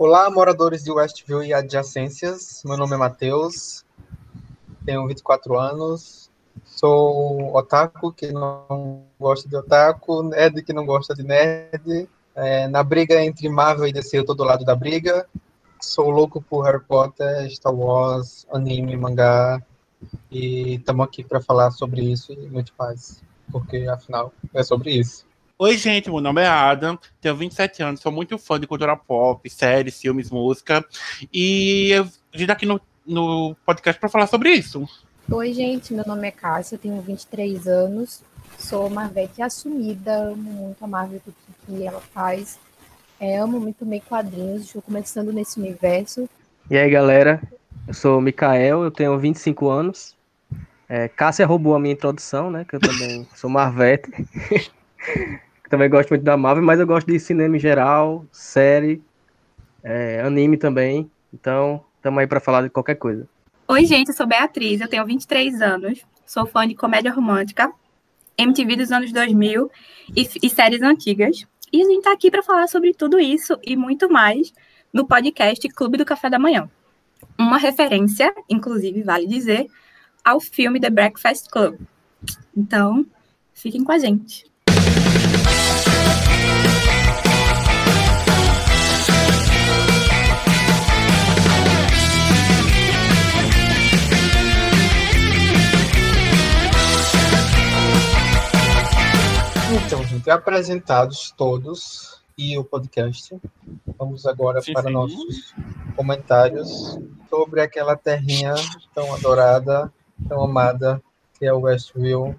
Olá, moradores de Westview e adjacências. Meu nome é Matheus, tenho 24 anos, sou otaku que não gosta de otaku, nerd que não gosta de nerd. É, na briga entre Marvel e DC, eu tô do lado da briga. Sou louco por Harry Potter, Star Wars, anime, mangá. E estamos aqui para falar sobre isso e muito mais, porque afinal é sobre isso. Oi, gente, meu nome é Adam, tenho 27 anos, sou muito fã de cultura pop, séries, filmes, música. E eu vim aqui no, no podcast para falar sobre isso. Oi, gente, meu nome é Cássia, tenho 23 anos, sou Marvete assumida, amo muito a Marvel, tudo que ela faz. É, amo muito meio quadrinhos, estou começando nesse universo. E aí, galera, eu sou o Mikael, eu tenho 25 anos. É, Cássia roubou a minha introdução, né? Que eu também sou Marvete. também gosto muito da Marvel, mas eu gosto de cinema em geral, série, é, anime também. Então, estamos aí para falar de qualquer coisa. Oi, gente, eu sou Beatriz, eu tenho 23 anos, sou fã de comédia romântica, MTV dos anos 2000 e, e séries antigas. E a gente está aqui para falar sobre tudo isso e muito mais no podcast Clube do Café da Manhã. Uma referência, inclusive, vale dizer, ao filme The Breakfast Club. Então, fiquem com a gente. Apresentados todos e o podcast, vamos agora sim, para sim. nossos comentários sobre aquela terrinha tão adorada, tão amada, que é o Westview,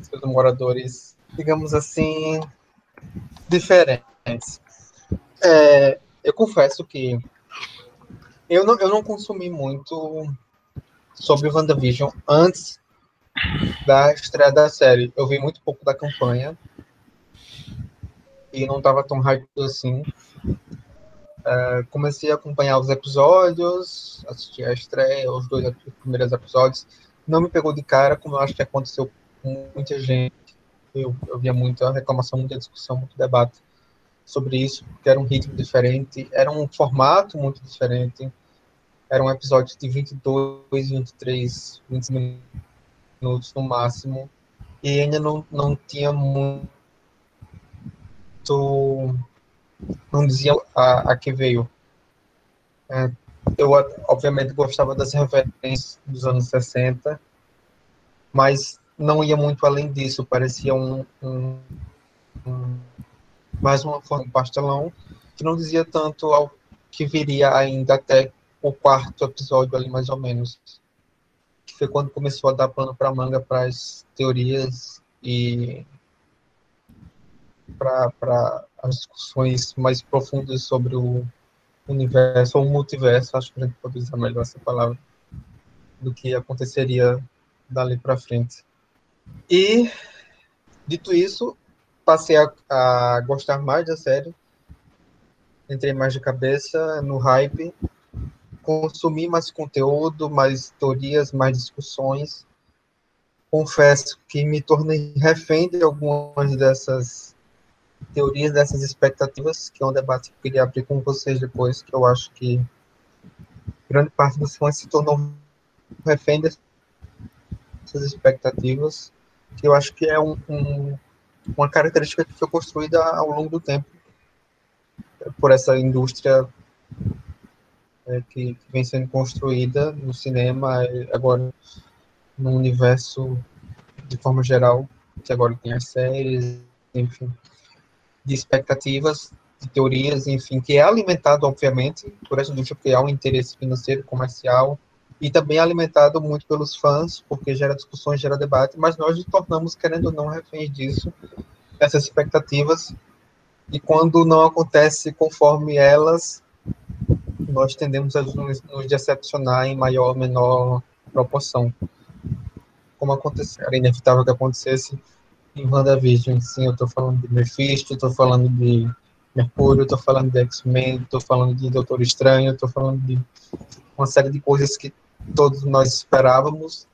seus moradores, digamos assim, diferentes. É, eu confesso que eu não, eu não consumi muito sobre WandaVision antes da estreia da série. Eu vi muito pouco da campanha não estava tão hype assim. É, comecei a acompanhar os episódios, assisti a estreia, os dois primeiros episódios. Não me pegou de cara, como eu acho que aconteceu com muita gente. Eu, eu via muita reclamação, muita discussão, muito debate sobre isso, porque era um ritmo diferente, era um formato muito diferente. Era um episódio de 22, 23, 20 minutos no máximo. E ainda não, não tinha muito não dizia a, a que veio. É, eu, obviamente, gostava das referências dos anos 60, mas não ia muito além disso. Parecia um, um, um mais uma forma de pastelão que não dizia tanto ao que viria ainda até o quarto episódio ali, mais ou menos. Que foi quando começou a dar pano para manga para as teorias e para as discussões mais profundas sobre o universo ou multiverso, acho que a gente pode usar melhor essa palavra, do que aconteceria dali para frente. E, dito isso, passei a, a, gostar mais da série, entrei mais de cabeça no hype, consumi mais conteúdo, mais teorias, mais discussões. Confesso que me tornei refém de algumas dessas teorias dessas expectativas, que é um debate que eu queria abrir com vocês depois, que eu acho que grande parte dos fãs se tornou refém dessas expectativas, que eu acho que é um, um, uma característica que foi construída ao longo do tempo por essa indústria é, que, que, vem sendo construída no cinema, agora no universo de forma geral, que agora tem as séries, enfim de expectativas, de teorias, enfim, que é alimentado, obviamente, por essa indústria, porque há um interesse financeiro, comercial, e também alimentado muito pelos fãs, porque gera discussões, gera debate, mas nós nos tornamos, querendo ou não, reféns disso, essas expectativas, e quando não acontece conforme elas, nós tendemos a nos, nos decepcionar em maior ou menor proporção. Como aconteceu, era inevitável que acontecesse, em WandaVision, sim, eu estou falando de Mephisto, estou falando de Mercúrio, estou falando de X-Men, estou falando de Doutor Estranho, estou falando de uma série de coisas que todos nós esperávamos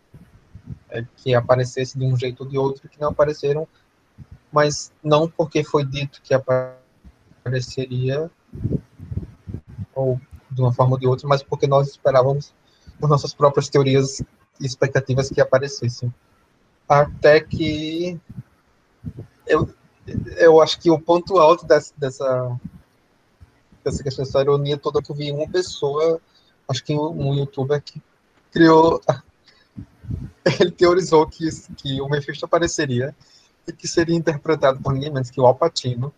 é, que aparecesse de um jeito ou de outro, que não apareceram, mas não porque foi dito que apareceria, ou de uma forma ou de outra, mas porque nós esperávamos as nossas próprias teorias e expectativas que aparecessem. Até que eu, eu acho que o ponto alto dessa, dessa, dessa questão dessa ironia toda que eu vi uma pessoa, acho que um, um youtuber que criou ele teorizou que, que o Mephisto apareceria e que seria interpretado por ninguém menos que o Alpatino,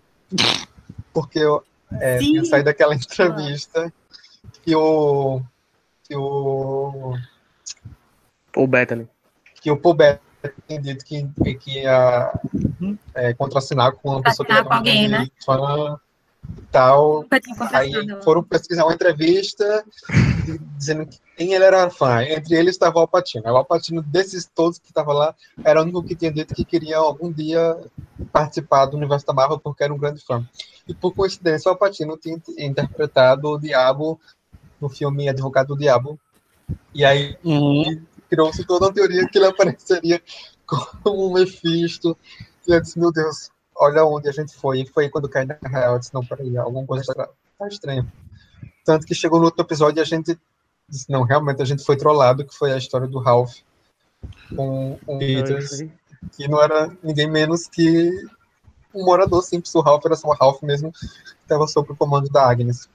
porque é, tinha saído daquela entrevista que o que o Paul Bettany. que o Paul Bettany tinha dito que, que ia é, contracenar com uma pessoa que era com alguém, né? fã tal. Aí foram pesquisar uma entrevista dizendo que quem ele era fã. Entre eles estava o Alpatino. O Alpatino, desses todos que estava lá, era o único que tinha dito que queria algum dia participar do universo da Marvel porque era um grande fã. E por coincidência, o Alpatino tinha interpretado o Diabo no filme Advogado do Diabo. E aí uhum. Criou-se toda uma teoria que ele apareceria como um Mephisto. E eu disse, meu Deus, olha onde a gente foi. E foi quando cai na real. Eu disse, não, peraí, alguma coisa está tá estranha. Tanto que chegou no outro episódio e a gente disse, não, realmente a gente foi trollado, que foi a história do Ralph com o Peters, que não era ninguém menos que um morador simples. O Ralph era só o Ralph mesmo, que estava sob o comando da Agnes.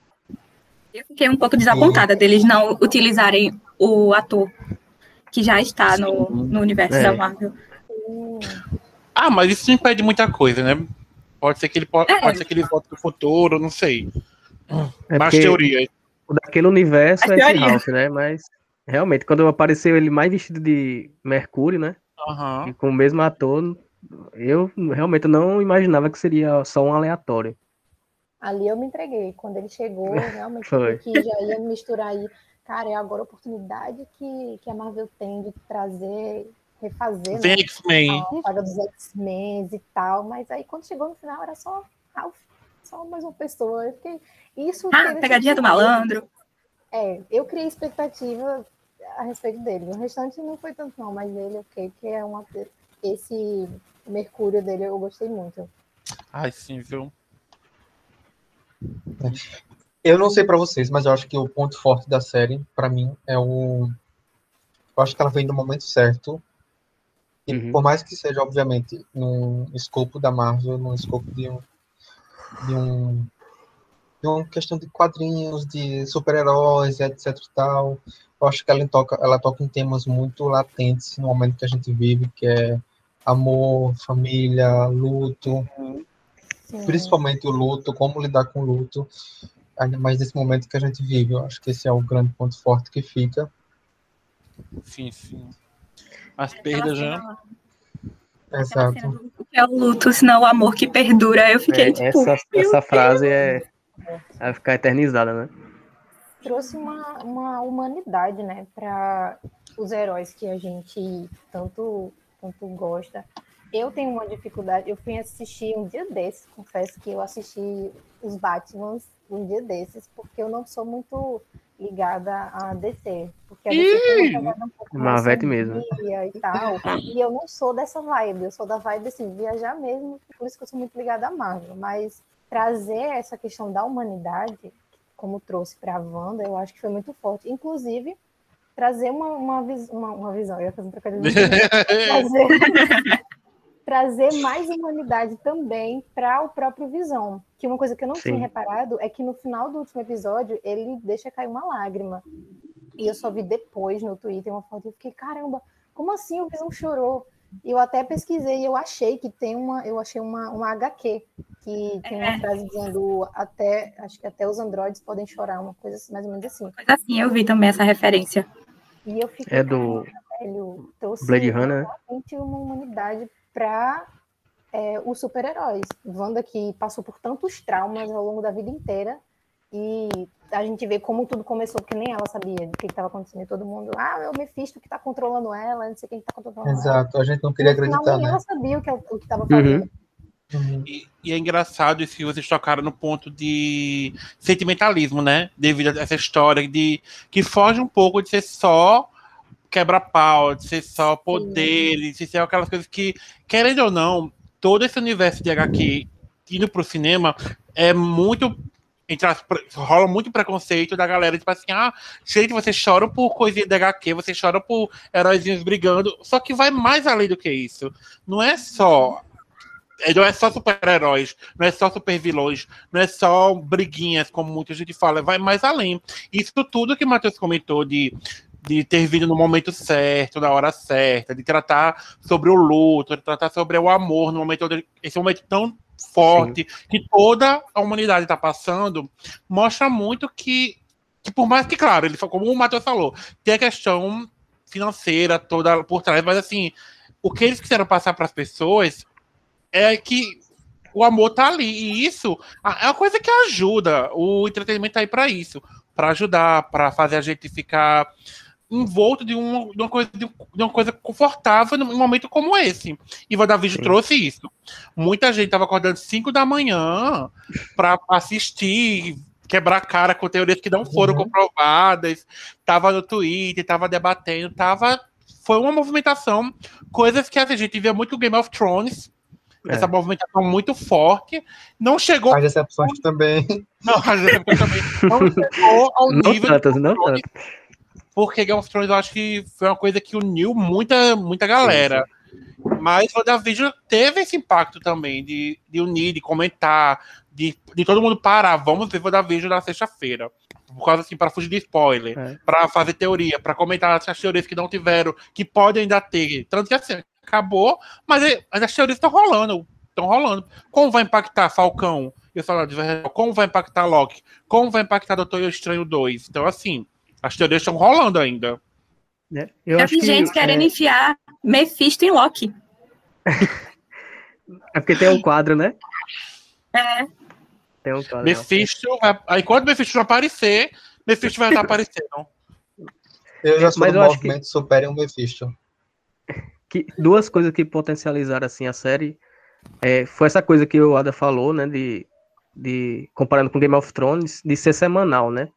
Eu fiquei um pouco desapontada e... deles não utilizarem o ator que já está no, no universo é. da Marvel. Ah, mas isso não impede muita coisa, né? Pode ser que ele pode, é. pode ser que ele volte no futuro, não sei. É mais teoria. O daquele universo é, é esse Ralph, né? Mas realmente, quando apareceu ele mais vestido de Mercúrio, né? Uhum. E com o mesmo ator, eu realmente não imaginava que seria só um aleatório. Ali eu me entreguei. Quando ele chegou, realmente que já ia misturar aí. Cara, é agora a oportunidade que, que a Marvel tem de trazer refazer né, X-Men. a saga dos X-Men e tal, mas aí quando chegou no final era só Ralph, só mais uma pessoa. Eu fiquei, isso ah, pegadinha do malandro. É, eu criei expectativa a respeito dele. O restante não foi tanto não, mas ele, ok, que é uma esse Mercúrio dele eu gostei muito. Ai, sim, viu? Eu não sei para vocês, mas eu acho que o ponto forte da série, para mim, é o. Eu acho que ela vem no momento certo e uhum. por mais que seja, obviamente, no escopo da Marvel, no escopo de um, de um de uma questão de quadrinhos, de super-heróis, etc e tal. Eu acho que ela toca, ela toca em temas muito latentes no momento que a gente vive, que é amor, família, luto, Sim. principalmente o luto, como lidar com o luto, ainda mais nesse momento que a gente vive. Eu acho que esse é o grande ponto forte que fica. Sim, sim as perdas já. Né? Exato. É o luto, senão o amor que perdura. Eu fiquei é, tipo. Essa, essa frase é. Vai ficar eternizada, né? Trouxe uma, uma humanidade, né, para os heróis que a gente tanto, tanto gosta. Eu tenho uma dificuldade, eu fui assistir um dia desses, confesso que eu assisti os Batmans um dia desses, porque eu não sou muito ligada a DC, porque a DC um pouco mais mesmo. e tal, e eu não sou dessa vibe, eu sou da vibe assim, viajar mesmo, por isso que eu sou muito ligada a Marvel, mas trazer essa questão da humanidade, como trouxe para a Wanda, eu acho que foi muito forte, inclusive trazer uma, uma, uma, uma visão, eu ia fazer um trocadilho, trazer, trazer mais humanidade também para o próprio Visão. Que uma coisa que eu não Sim. tinha reparado é que no final do último episódio ele deixa cair uma lágrima. E eu só vi depois no Twitter uma foto e eu fiquei, caramba, como assim o Visão chorou? E eu até pesquisei e eu achei que tem uma, eu achei uma, uma HQ que tem uma é. frase dizendo até, acho que até os androides podem chorar, uma coisa assim, mais ou menos assim. Coisa assim, eu vi também essa referência. E eu fiquei, é do velho, trouxe Blade Runner. realmente uma humanidade para é, os super-heróis. Wanda que passou por tantos traumas ao longo da vida inteira e a gente vê como tudo começou, porque nem ela sabia do que estava acontecendo. Todo mundo, ah, é o Mephisto que está controlando ela, não sei quem está controlando Exato, ela. Exato, a gente não queria acreditar. Não, né? ela sabia o que estava fazendo. Uhum. Uhum. E, e, é engraçado isso que vocês tocaram no ponto de sentimentalismo, né? Devido a essa história de que foge um pouco de ser só quebra-pau, de ser só poder, de ser aquelas coisas que, querendo ou não, todo esse universo de HQ indo pro cinema é muito entre as, rola muito preconceito da galera, tipo assim, ah, gente, você chora por coisinha de HQ, você chora por heróizinhos brigando, só que vai mais além do que isso. Não é só é, não é só super-heróis, não é só super-vilões, não é só briguinhas, como muita gente fala, vai mais além. Isso tudo que o Matheus comentou de, de ter vindo no momento certo, na hora certa, de tratar sobre o luto, de tratar sobre o amor, no momento esse momento tão forte Sim. que toda a humanidade está passando, mostra muito que, que, por mais que, claro, ele como o Matheus falou, tem a questão financeira toda por trás, mas assim, o que eles quiseram passar para as pessoas é que o amor tá ali. E isso é uma coisa que ajuda. O entretenimento tá aí para isso. para ajudar, para fazer a gente ficar envolto de uma, de uma, coisa, de uma coisa confortável num momento como esse. E o David trouxe isso. Muita gente estava acordando 5 da manhã para assistir, quebrar cara com teorias que não foram uhum. comprovadas, tava no Twitter, tava debatendo, tava. Foi uma movimentação, coisas que a gente via muito Game of Thrones, é. essa movimentação muito forte. Não chegou. As decepções também. Não, as decepções também. Não chegou ao não nível. Tantas, não tantas porque Game of Thrones eu acho que foi uma coisa que uniu muita, muita galera. Mas o WandaVision teve esse impacto também de, de unir, de comentar, de, de todo mundo parar. Vamos ver o WandaVision na sexta-feira. Por causa assim, para fugir de spoiler, é. para fazer teoria, para comentar as teorias que não tiveram, que podem ainda ter. Tanto que assim, acabou, mas as teorias estão rolando. Estão rolando. Como vai impactar Falcão e o Salário de? Como vai impactar Loki? Como vai impactar Doutor Estranho 2? Então, assim, as teorias estão rolando ainda. É, eu acho gente que, querendo é... enfiar Mephisto em Loki. é porque tem um quadro, né? É. Tem um quadro. Mephisto, vai... aí quando Mephisto não aparecer, Mephisto vai estar aparecendo. Eu já sou Mas do movimento que... Superem o Mephisto. Que, duas coisas que potencializaram assim a série é, foi essa coisa que o Ada falou, né? De, de comparando com Game of Thrones, de ser semanal, né?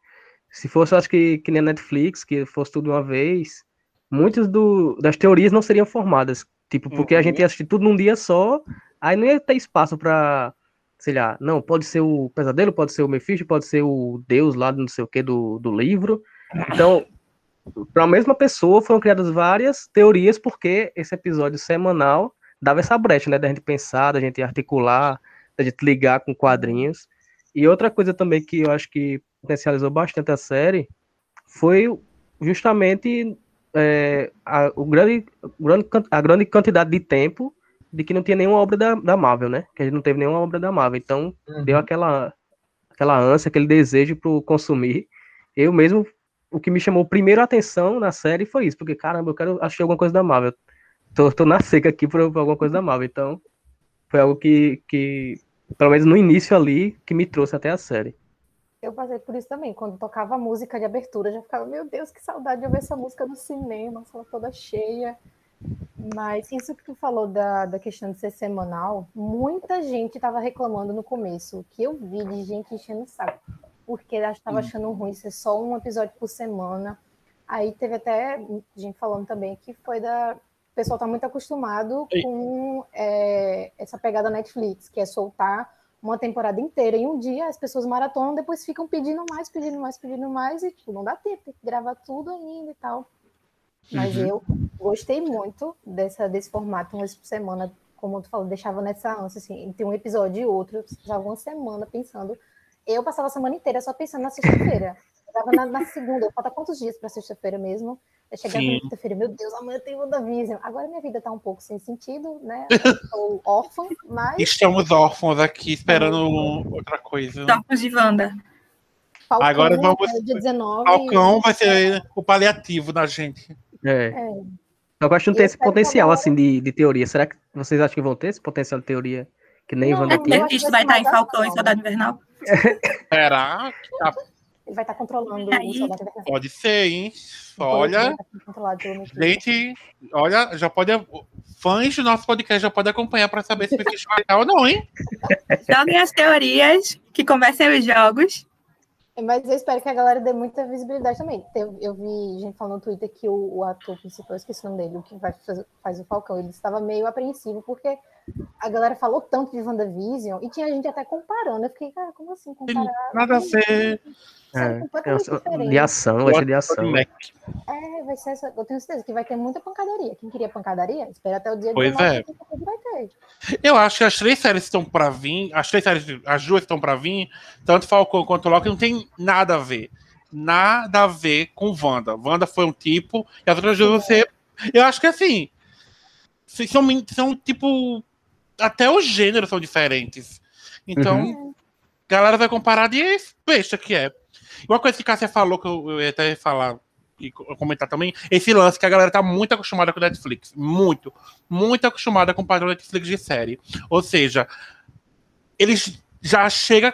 Se fosse, acho que, que nem a Netflix, que fosse tudo uma vez, muitas do, das teorias não seriam formadas. Tipo, porque uhum. a gente ia assistir tudo num dia só, aí não ia ter espaço para sei lá, não, pode ser o pesadelo, pode ser o Mephisto, pode ser o Deus lá, não sei o que, do, do livro. Então, para a mesma pessoa foram criadas várias teorias, porque esse episódio semanal dava essa brecha, né, da gente pensar, da gente articular, da gente ligar com quadrinhos. E outra coisa também que eu acho que potencializou bastante a série foi justamente é, a, o grande, a grande quantidade de tempo de que não tinha nenhuma obra da, da Marvel, né? Que a gente não teve nenhuma obra da Marvel. Então, uhum. deu aquela, aquela ânsia, aquele desejo para consumir. Eu mesmo, o que me chamou primeiro a atenção na série foi isso, porque, caramba, eu quero assistir alguma coisa da Marvel. Tô, tô na seca aqui por, por alguma coisa da Marvel. Então, foi algo que, que, pelo menos no início ali, que me trouxe até a série. Eu passei por isso também. Quando tocava a música de abertura, já ficava, meu Deus, que saudade de ouvir essa música no cinema, a sala toda cheia. Mas isso que tu falou da, da questão de ser semanal, muita gente estava reclamando no começo, que eu vi de gente enchendo o saco, porque estava achando ruim ser só um episódio por semana. Aí teve até gente falando também que foi da. O pessoal está muito acostumado com é, essa pegada Netflix, que é soltar uma temporada inteira em um dia, as pessoas maratonam, depois ficam pedindo mais, pedindo mais, pedindo mais, e tipo, não dá tempo, tem que gravar tudo ainda e tal. Mas uhum. eu gostei muito dessa, desse formato, uma vez por semana, como tu falou, deixava nessa ânsia, assim, entre um episódio e outro, eu precisava uma semana pensando. Eu passava a semana inteira só pensando na sexta-feira. Eu na, na segunda, falta quantos dias para sexta-feira mesmo? Eu cheguei na quinta-feira, meu Deus, amanhã tem WandaVision. Agora minha vida tá um pouco sem sentido, né? Estou órfã, mas. Estamos órfãos aqui esperando outra coisa. Órfãos de Wanda. Falcão, Agora vamos. É dia 19, Falcão vai ser o paliativo da gente. É. é. Eu acho que não tem esse potencial, assim, de, de teoria. Será que vocês acham que vão ter esse potencial de teoria? Que nem não, Wanda tinha? Mephisto vai estar em Falcão e Soldado Invernal? Será? Tá ele vai estar controlando o soldado Pode ser, hein? Olha. Gente, olha, já pode. Fãs do nosso podcast já podem acompanhar para saber se vai estar ou não, hein? Joguem as teorias, que conversem os jogos. Mas eu espero que a galera dê muita visibilidade também. Eu, eu vi gente falando no Twitter que o, o ator principal, eu esqueci o nome dele, o que vai, faz, faz o Falcão, ele estava meio apreensivo porque a galera falou tanto de WandaVision e tinha gente até comparando. Eu fiquei, cara, como assim comparar? Nada a ver. Sabe, completamente É, diferente. de ação, vai ser de ação. É, vai ser essa, eu tenho certeza que vai ter muita pancadaria. Quem queria pancadaria, espera até o dia Pois 19 é. que vai ter. Eu acho que as três séries estão pra vir, as três séries, as duas estão pra vir, tanto Falcão quanto Loki não tem nada a ver. Nada a ver com Wanda. Wanda foi um tipo, e as outras duas você. Eu acho que assim. São, são tipo. Até os gêneros são diferentes. Então, a galera vai comparar de besta que é. E Uma coisa que Cássia falou, que eu, eu ia até falar e co- comentar também, esse lance que a galera tá muito acostumada com Netflix. Muito. Muito acostumada com o padrão Netflix de série. Ou seja, eles já chegam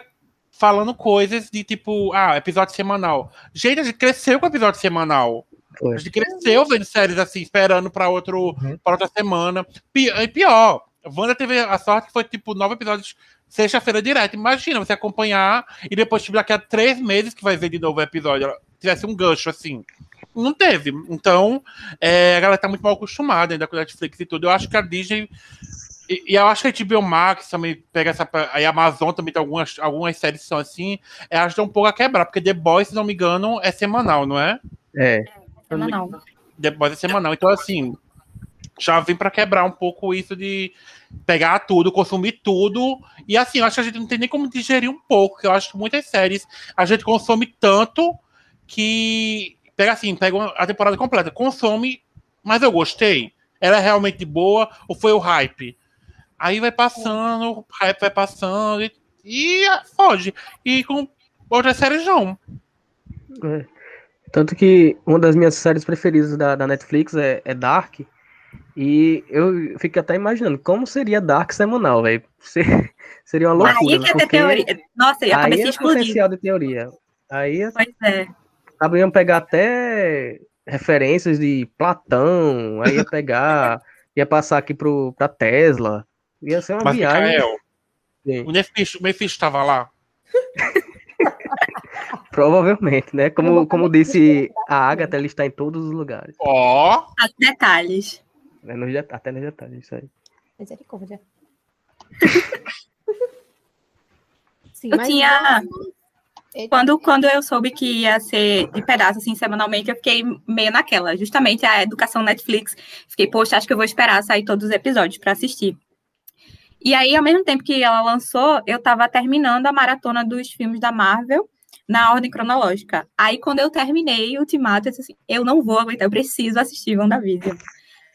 falando coisas de tipo, ah, episódio semanal. Gente, a gente cresceu com episódio semanal. A gente cresceu vendo séries assim, esperando pra, outro, pra outra semana. E pior, Wanda teve a sorte que foi tipo nove episódios sexta-feira direto. Imagina você acompanhar e depois, tipo, daqui a três meses que vai ver de novo o episódio, tivesse um gancho assim. Não teve. Então, é, a galera tá muito mal acostumada ainda com a Netflix e tudo. Eu acho que a Disney. E, e eu acho que a HBO Max também pega essa. Aí a Amazon também tem algumas, algumas séries que são assim. É, ajuda um pouco a quebrar, porque The Boys, se não me engano, é semanal, não é? É, Semanal. The Boys é semanal. Então, assim, já vem pra quebrar um pouco isso de pegar tudo, consumir tudo. E assim, eu acho que a gente não tem nem como digerir um pouco, porque eu acho que muitas séries a gente consome tanto que pega assim, pega a temporada completa, consome, mas eu gostei. Ela é realmente boa ou foi o hype? Aí vai passando, o hype vai passando e, e ah, foge. E com outras séries não. é. Tanto que uma das minhas séries preferidas da, da Netflix é, é Dark. E eu fico até imaginando como seria Dark semanal, velho. Se- Seria uma loucura. Aí que é ter porque teoria. Nossa, a Aí é ia explodir. potencial de teoria. Aí Pois é. Sabiam pegar até referências de Platão, aí ia pegar, ia passar aqui pro, pra Tesla. Ia ser uma Mas, viagem. Mikael, Sim, o Mephisto, o Mephisto estava lá. provavelmente, né? Como, como disse a Agatha, ele está em todos os lugares. Ó, Os detalhes. Né? Nos det- até nos detalhes, isso aí. Misericórdia. Sim, Eu mas tinha- Quando, quando eu soube que ia ser de pedaço, assim, semanalmente, eu fiquei meio naquela. Justamente a educação Netflix. Fiquei, poxa, acho que eu vou esperar sair todos os episódios para assistir. E aí, ao mesmo tempo que ela lançou, eu tava terminando a maratona dos filmes da Marvel na ordem cronológica. Aí, quando eu terminei o Ultimato, eu disse assim, eu não vou aguentar, eu preciso assistir WandaVision.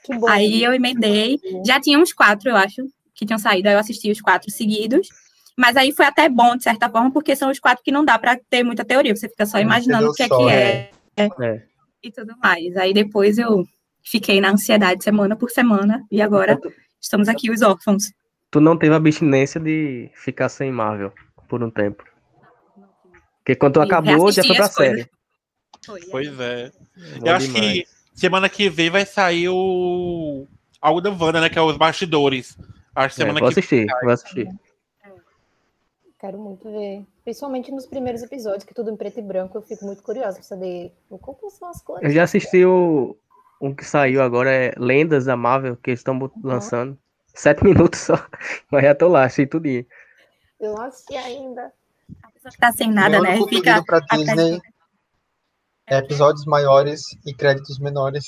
Que bom. Aí eu emendei. Já tinha uns quatro, eu acho, que tinham saído. Aí eu assisti os quatro seguidos. Mas aí foi até bom, de certa forma, porque são os quatro que não dá para ter muita teoria. Você fica só Não imaginando o que é só, que é. é, É. e tudo mais. Aí depois eu fiquei na ansiedade semana por semana. E agora estamos aqui, os órfãos. tu não teve a abstinência de ficar sem Marvel por um tempo. Porque quando tu acabou, já foi pra coisas. série. pois é. Bom Eu acho que semana que vem vai sair o. Algo da Wanda, né? Que é os bastidores. Acho que É, semana vou que assistir, vou assistir. Quero muito ver. Principalmente nos primeiros episódios, que tudo em preto e branco, eu fico muito curiosa para saber como são as cores. Eu já assisti o um que saiu agora, é Lendas da Marvel, que eles estão bot- lançando. Sete minutos só. Mas já tô lá, achei tudinho. Eu não assisti ainda. A pessoa que tá sem nada, né? Fica pra Disney é episódios maiores e créditos menores.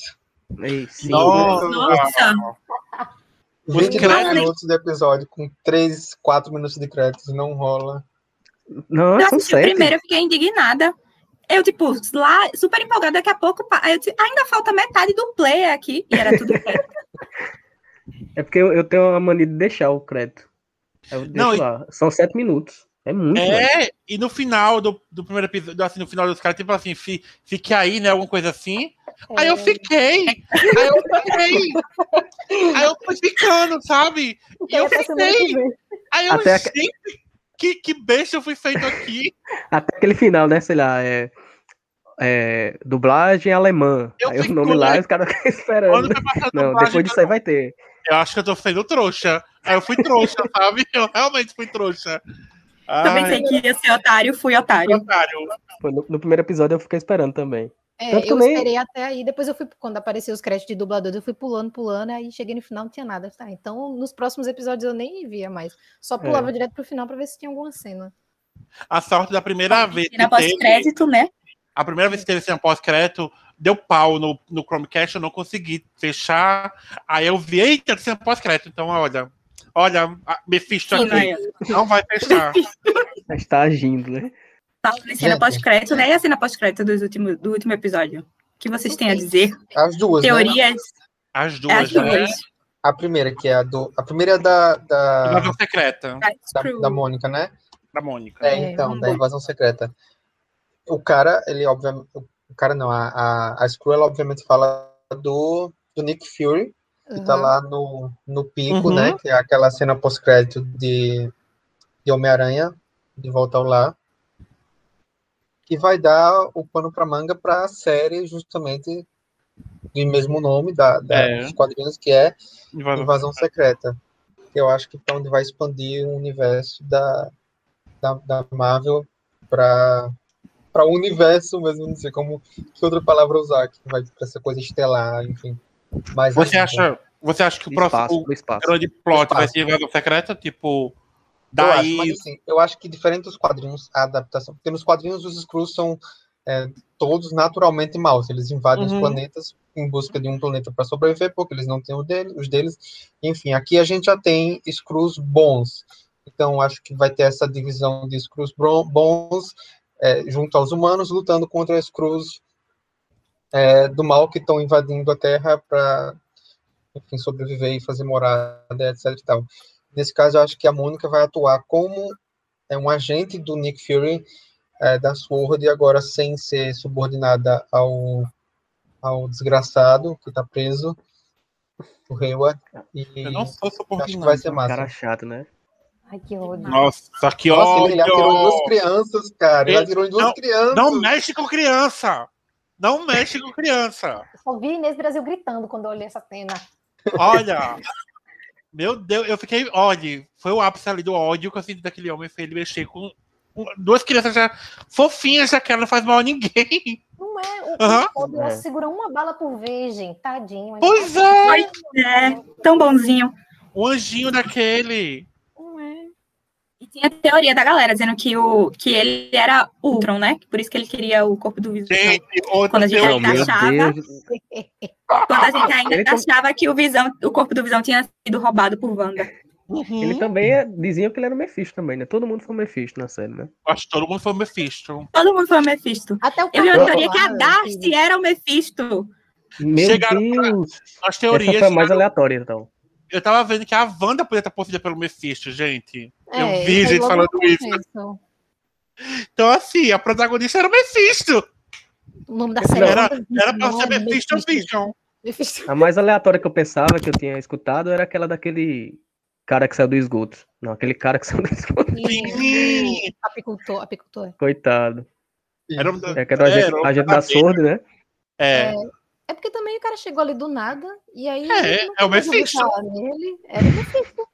Ei, sim, Nossa! Nossa! Os 22 créditos- minutos de episódio com 3, 4 minutos de créditos não rola. Não, Eu são assisti o sete. primeiro, eu fiquei indignada. Eu, tipo, lá, super empolgada, daqui a pouco, eu disse, ainda falta metade do play aqui. E era tudo. É porque eu, eu tenho a mania de deixar o crédito. Eu deixo Não, e- lá. São sete minutos. É muito. velho. É, e no final do, do primeiro episódio, assim, no final dos caras, tipo assim, fi, fique aí, né? Alguma coisa assim. Aí eu É, fiquei. Aí eu fiquei. aí eu fui ficando, sabe? E eu até semana fiquei. Aí eu, Até a- gente, que, que besta eu fui feito aqui. Até aquele final, né? Sei lá, é. é, dublagem alemã. Eu aí o nome lá, olhando- os caras ficam Quando esperando. a Não, depois disso aí vai ter. Eu acho que eu tô sendo trouxa. Aí eu fui trouxa, sabe? Eu realmente fui trouxa. Eu pensei que ia ser otário, fui otário. otário. Foi no, no primeiro episódio eu fiquei esperando também. É, Tanto eu nem- esperei até aí, depois eu fui, quando apareceu os créditos de dubladores, eu fui pulando, pulando, aí cheguei no final, não tinha nada. Tá, então nos próximos episódios eu nem via mais. Só pulava direto pro final pra ver se tinha alguma cena. A sorte da primeira vez E na que teve, pós-crédito, né? a primeira vez que teve cena pós-crédito, deu pau no, no Chromecast, eu não consegui fechar. Aí eu vi, eita, cena pós-crédito. Então, olha, olha, Mephisto Sim, aqui, não vai fechar. Está agindo, né? Em cena pós-crédito, né? E a cena pós-crédito dos últimos- do último episódio? O que vocês têm a dizer? As duas, né? Teorias? As É, duas, as né? duas. A primeira, que é a do. A primeira é da, da, Invasão secreta Da da, Mônica, né? da Mônica. É, É, então, vamos da invasão secreta. O cara, ele obviamente. O cara não, a, a, a Screw, ela obviamente fala do, do Nick Fury, que tá lá no, no pico, Uhum. né? Que é aquela cena pós-crédito de, de Homem-Aranha, de volta ao lar. Que vai dar o pano pra manga pra série, justamente do mesmo nome da, da- É. dos quadrinhos, que é Invasão Invasão Secreta. Que eu acho que é onde vai expandir o universo da, da, da Marvel para para o universo mesmo, não sei como que outra palavra usar, que vai para essa coisa estelar, enfim. Mas Você assim, acha, você acha que o próximo grande plot vai Espaço. ser invasão secreta? Tipo, Eu acho, daí. mas assim, eu acho que diferente dos quadrinhos, a adaptação, porque nos quadrinhos os Skrulls são é, todos naturalmente maus, eles invadem Uhum. os planetas em busca de um planeta para sobreviver, porque eles não têm o dele, os deles. Enfim, aqui a gente já tem Skrulls bons. Então, acho que vai ter essa divisão de Skrulls bons é, junto aos humanos, lutando contra Skrulls é, do mal que estão invadindo a Terra para, enfim, sobreviver e fazer morada, etc. E tal. Nesse caso, eu acho que a Mônica vai atuar como é, um agente do Nick Fury é, da SWORD, agora sem ser subordinada ao, ao desgraçado que está preso, o Hayward. E Eu não sou acho que vai ser subordinado. massa. Cara chato, né? Ai, que ódio. Nossa, que Nossa, ódio! ele, ele atirou em duas crianças, cara. Ele Ele- atirou em duas não- crianças. Não mexe com criança! Não mexe com criança! Eu só vi Inês Brasil gritando quando eu olhei essa cena. Olha! Meu Deus, eu fiquei. Olha, foi o ápice ali do ódio que eu senti daquele homem feio. Ele mexer com. com Duas crianças já fofinhas, já que ela não faz mal a ninguém. Não é? O, Obi-Wan É. segura uma bala por vez, gente. Tadinho. Pois é! É, tão bonzinho. O anjinho daquele. E tinha a teoria da galera dizendo que, o, que ele era Ultron, né? Por isso que ele queria o corpo do Visão. Gente, outra Quando a gente teoria. ainda achava, Deus. quando a gente ainda Ele achava que o Visão, o corpo do Visão tinha sido roubado por Wanda. Uhum. Ele também é, diziam que ele era o Mephisto também, né? Todo mundo foi o Mephisto na série, né? Acho que todo mundo foi o Mephisto. Todo mundo foi o Mephisto. Até o Eu vi uma teoria que a Darcy era o Mephisto. Meu Chegaram pra- Deus! As Essa teorias. foi a mais aleatória, então. Eu tava vendo que a Wanda podia estar possuída pelo Mephisto, gente. É, eu vi foi gente falando isso. Então, assim, a protagonista era o Mephisto. O nome da série é Era, era pra ser Mephisto Mephisto. Vision. A mais aleatória que eu pensava, que eu tinha escutado, era aquela daquele cara que saiu do esgoto. Não, aquele cara que saiu do esgoto. Sim. Apicultor, apicultor. Coitado. Era um- É que era agente, Era o agente da verdadeiro. Sword, né? É. É porque também o cara chegou ali do nada, e aí... É, é o Mephisto. nele. Era o Mephisto.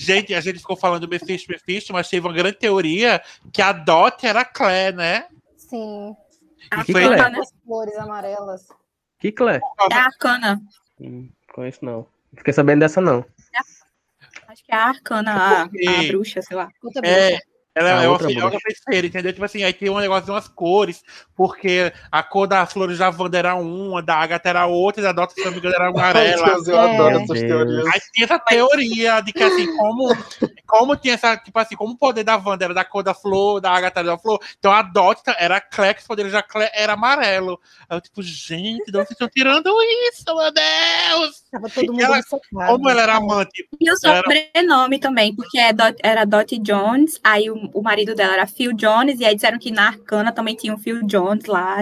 Gente, a gente ficou falando do Mephisto, Mephisto, mas teve uma grande teoria que a Dot era a Claire, né? Sim. A que foi- Claire? Arcana, As flores amarelas. Que Clé? é a Arcana. Hum, conheço não. Fiquei sabendo dessa não. Acho que é a Arcana, a, a bruxa, sei lá. É, bruxa. Ela é uma, é bruxa. feiticeira, entendeu? Tipo assim, aí tem um negócio de umas cores, porque a cor das flores da Wanda era uma, da Agatha era outra, e da Dot, se não me engano, era Ai, amarela. Deus, eu É. adoro Meu essas teorias. Aí tinha essa teoria de que, assim, como, como tinha essa, tipo assim, como o poder da Wanda era da cor da flor, da Agatha era da flor, então a Dot era que os poderes da Claire era amarelo. Aí eu, tipo, gente, de onde vocês estão tirando isso, meu Deus? Tava todo mundo ela-. Como ela era amante? E o Era- sobrenome também, porque é Dot- era Dottie Jones, aí o, o marido dela era Phil Jones, e aí disseram que na Arcana também tinha um Phil Jones lá,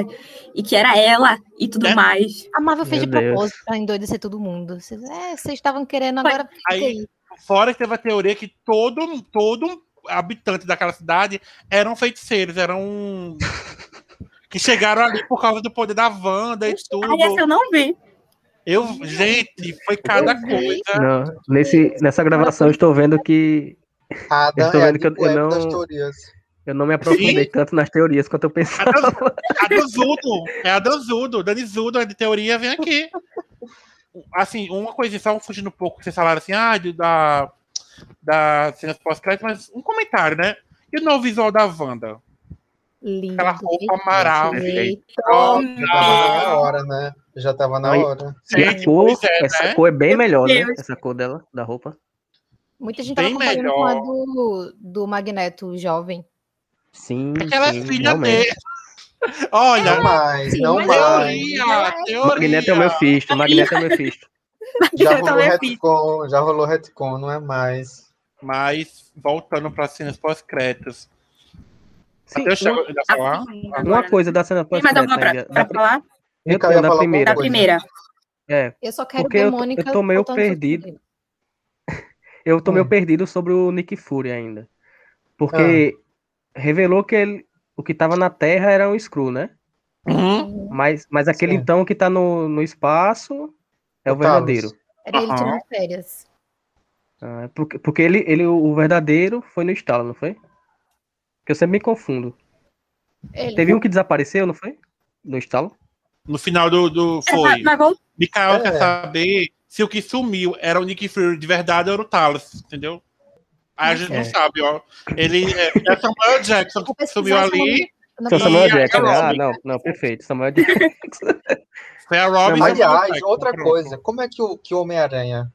e que era ela e tudo É. mais. A Marvel fez Meu de Deus. propósito pra endoidecer todo mundo. Vocês, é, vocês estavam querendo Foi. agora. Aí-. Fora que teve a teoria que todo, todo habitante daquela cidade eram feiticeiros, eram. que chegaram ali por causa do poder da Wanda e tudo. Aí essa eu não vi. Eu, gente, foi cada coisa. Não, nesse, nessa gravação eu estou vendo que Ada Eu tô é a vendo que eu- eu não- das teorias. Eu não me aprofundei Sim. tanto nas teorias quanto eu A pensava. Dan- a Danzudo, é a Danzudo, Dani Zudo, é de teoria, vem aqui. Assim, uma coisa, só fugindo um pouco, vocês falaram assim, ah, da, da cenas pós-crédito, mas um comentário, né? E o novo visual da Wanda? Lindo. Aquela roupa tava na hora, né? Já tava na hora. E a Gente, cor, é, essa né? cor é bem melhor, né? Essa cor dela, da roupa. Muita gente tava Bem comparando com a melhor. do, do Magneto jovem. Sim, Aquela sim, filha realmente. dele. Olha, Não mais, Sim, não mas mais. teoria, teoria. Magneto é o meu fisto, Magneto é o meu fisto. Já Eu rolou retcon, já rolou retcon, não é mais. Mas, voltando para cenas pós-créditos. Sim, Até eu chego uma, falar. uma coisa da cena Tem mais alguma pós-crédito pra, pra falar? Eu ia tenho da falar primeira. Da primeira. É, Eu só quero ver eu tô- eu Mônica. tô meio perdido. Eu tô meio Hum. perdido sobre o Nick Fury ainda. Porque revelou que ele, o que tava na Terra era um Skrull, né? Uhum. Mas, mas aquele Sim. então que tá no, no espaço é o, O verdadeiro. Era ele tirando férias. Ah, é porque porque ele, ele, o verdadeiro foi no estalo, não foi? Que eu sempre me confundo. Ele. Teve um que desapareceu, não foi? No estalo? No final do, do É, foi. mas- mas vou- Mikael É. quer saber se o que sumiu era o Nick Fury de verdade ou era o Talos, entendeu? Aí a gente não É. sabe, ó. Ele é, é Samuel Jackson que sumiu ali. nome na Seu E Samuel Jackson, né? Ah, não, não, perfeito. Samuel Jackson. Foi a Robin Não, Aliás, Jackson, outra pronto. coisa, como é que o, que o Homem-Aranha,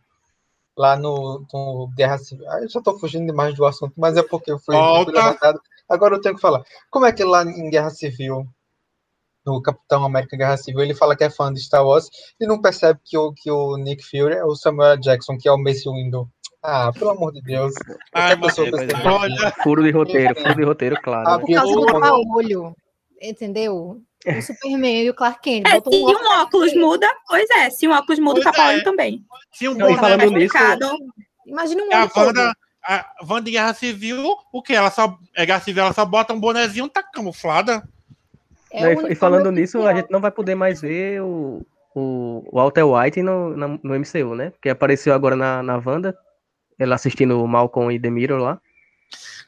lá no, no Guerra Civil. Ah, eu já tô fugindo demais do assunto, mas é porque eu fui, Volta. fui levantado. Agora eu tenho que falar. Como é que lá em Guerra Civil, no Capitão América Guerra Civil, ele fala que é fã de Star Wars e não percebe que o, que o Nick Fury é o Samuel Jackson, que é o Mace Windu. Ah, pelo amor de Deus. Ai, pessoa mas-. Olha, Furo de roteiro, furo de roteiro, claro. Ah? Por causa do tapa-olho. Entendeu? O Superman e o Clark Kent. É, se um um óculos muda, pois é. Se um óculos muda, o Pois tapa-olho é. também. tinha um falando né? nisso- Complicado. Imagina um olho. Wanda, a Wanda em Guerra Civil, o que? Ela só. É Guerra Civil, ela só bota um bonezinho, tá camuflada. É Não, o e- falando nisso, a oficial. gente não vai poder mais ver o, o, o Walter White no, na- no MCU, né? Porque apareceu agora na, na Wanda, ela assistindo o Malcolm e The Mirror lá.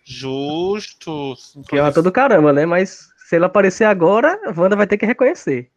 Justo. Que é uma todo caramba, né? Mas se ele aparecer agora, a Wanda vai ter que reconhecer.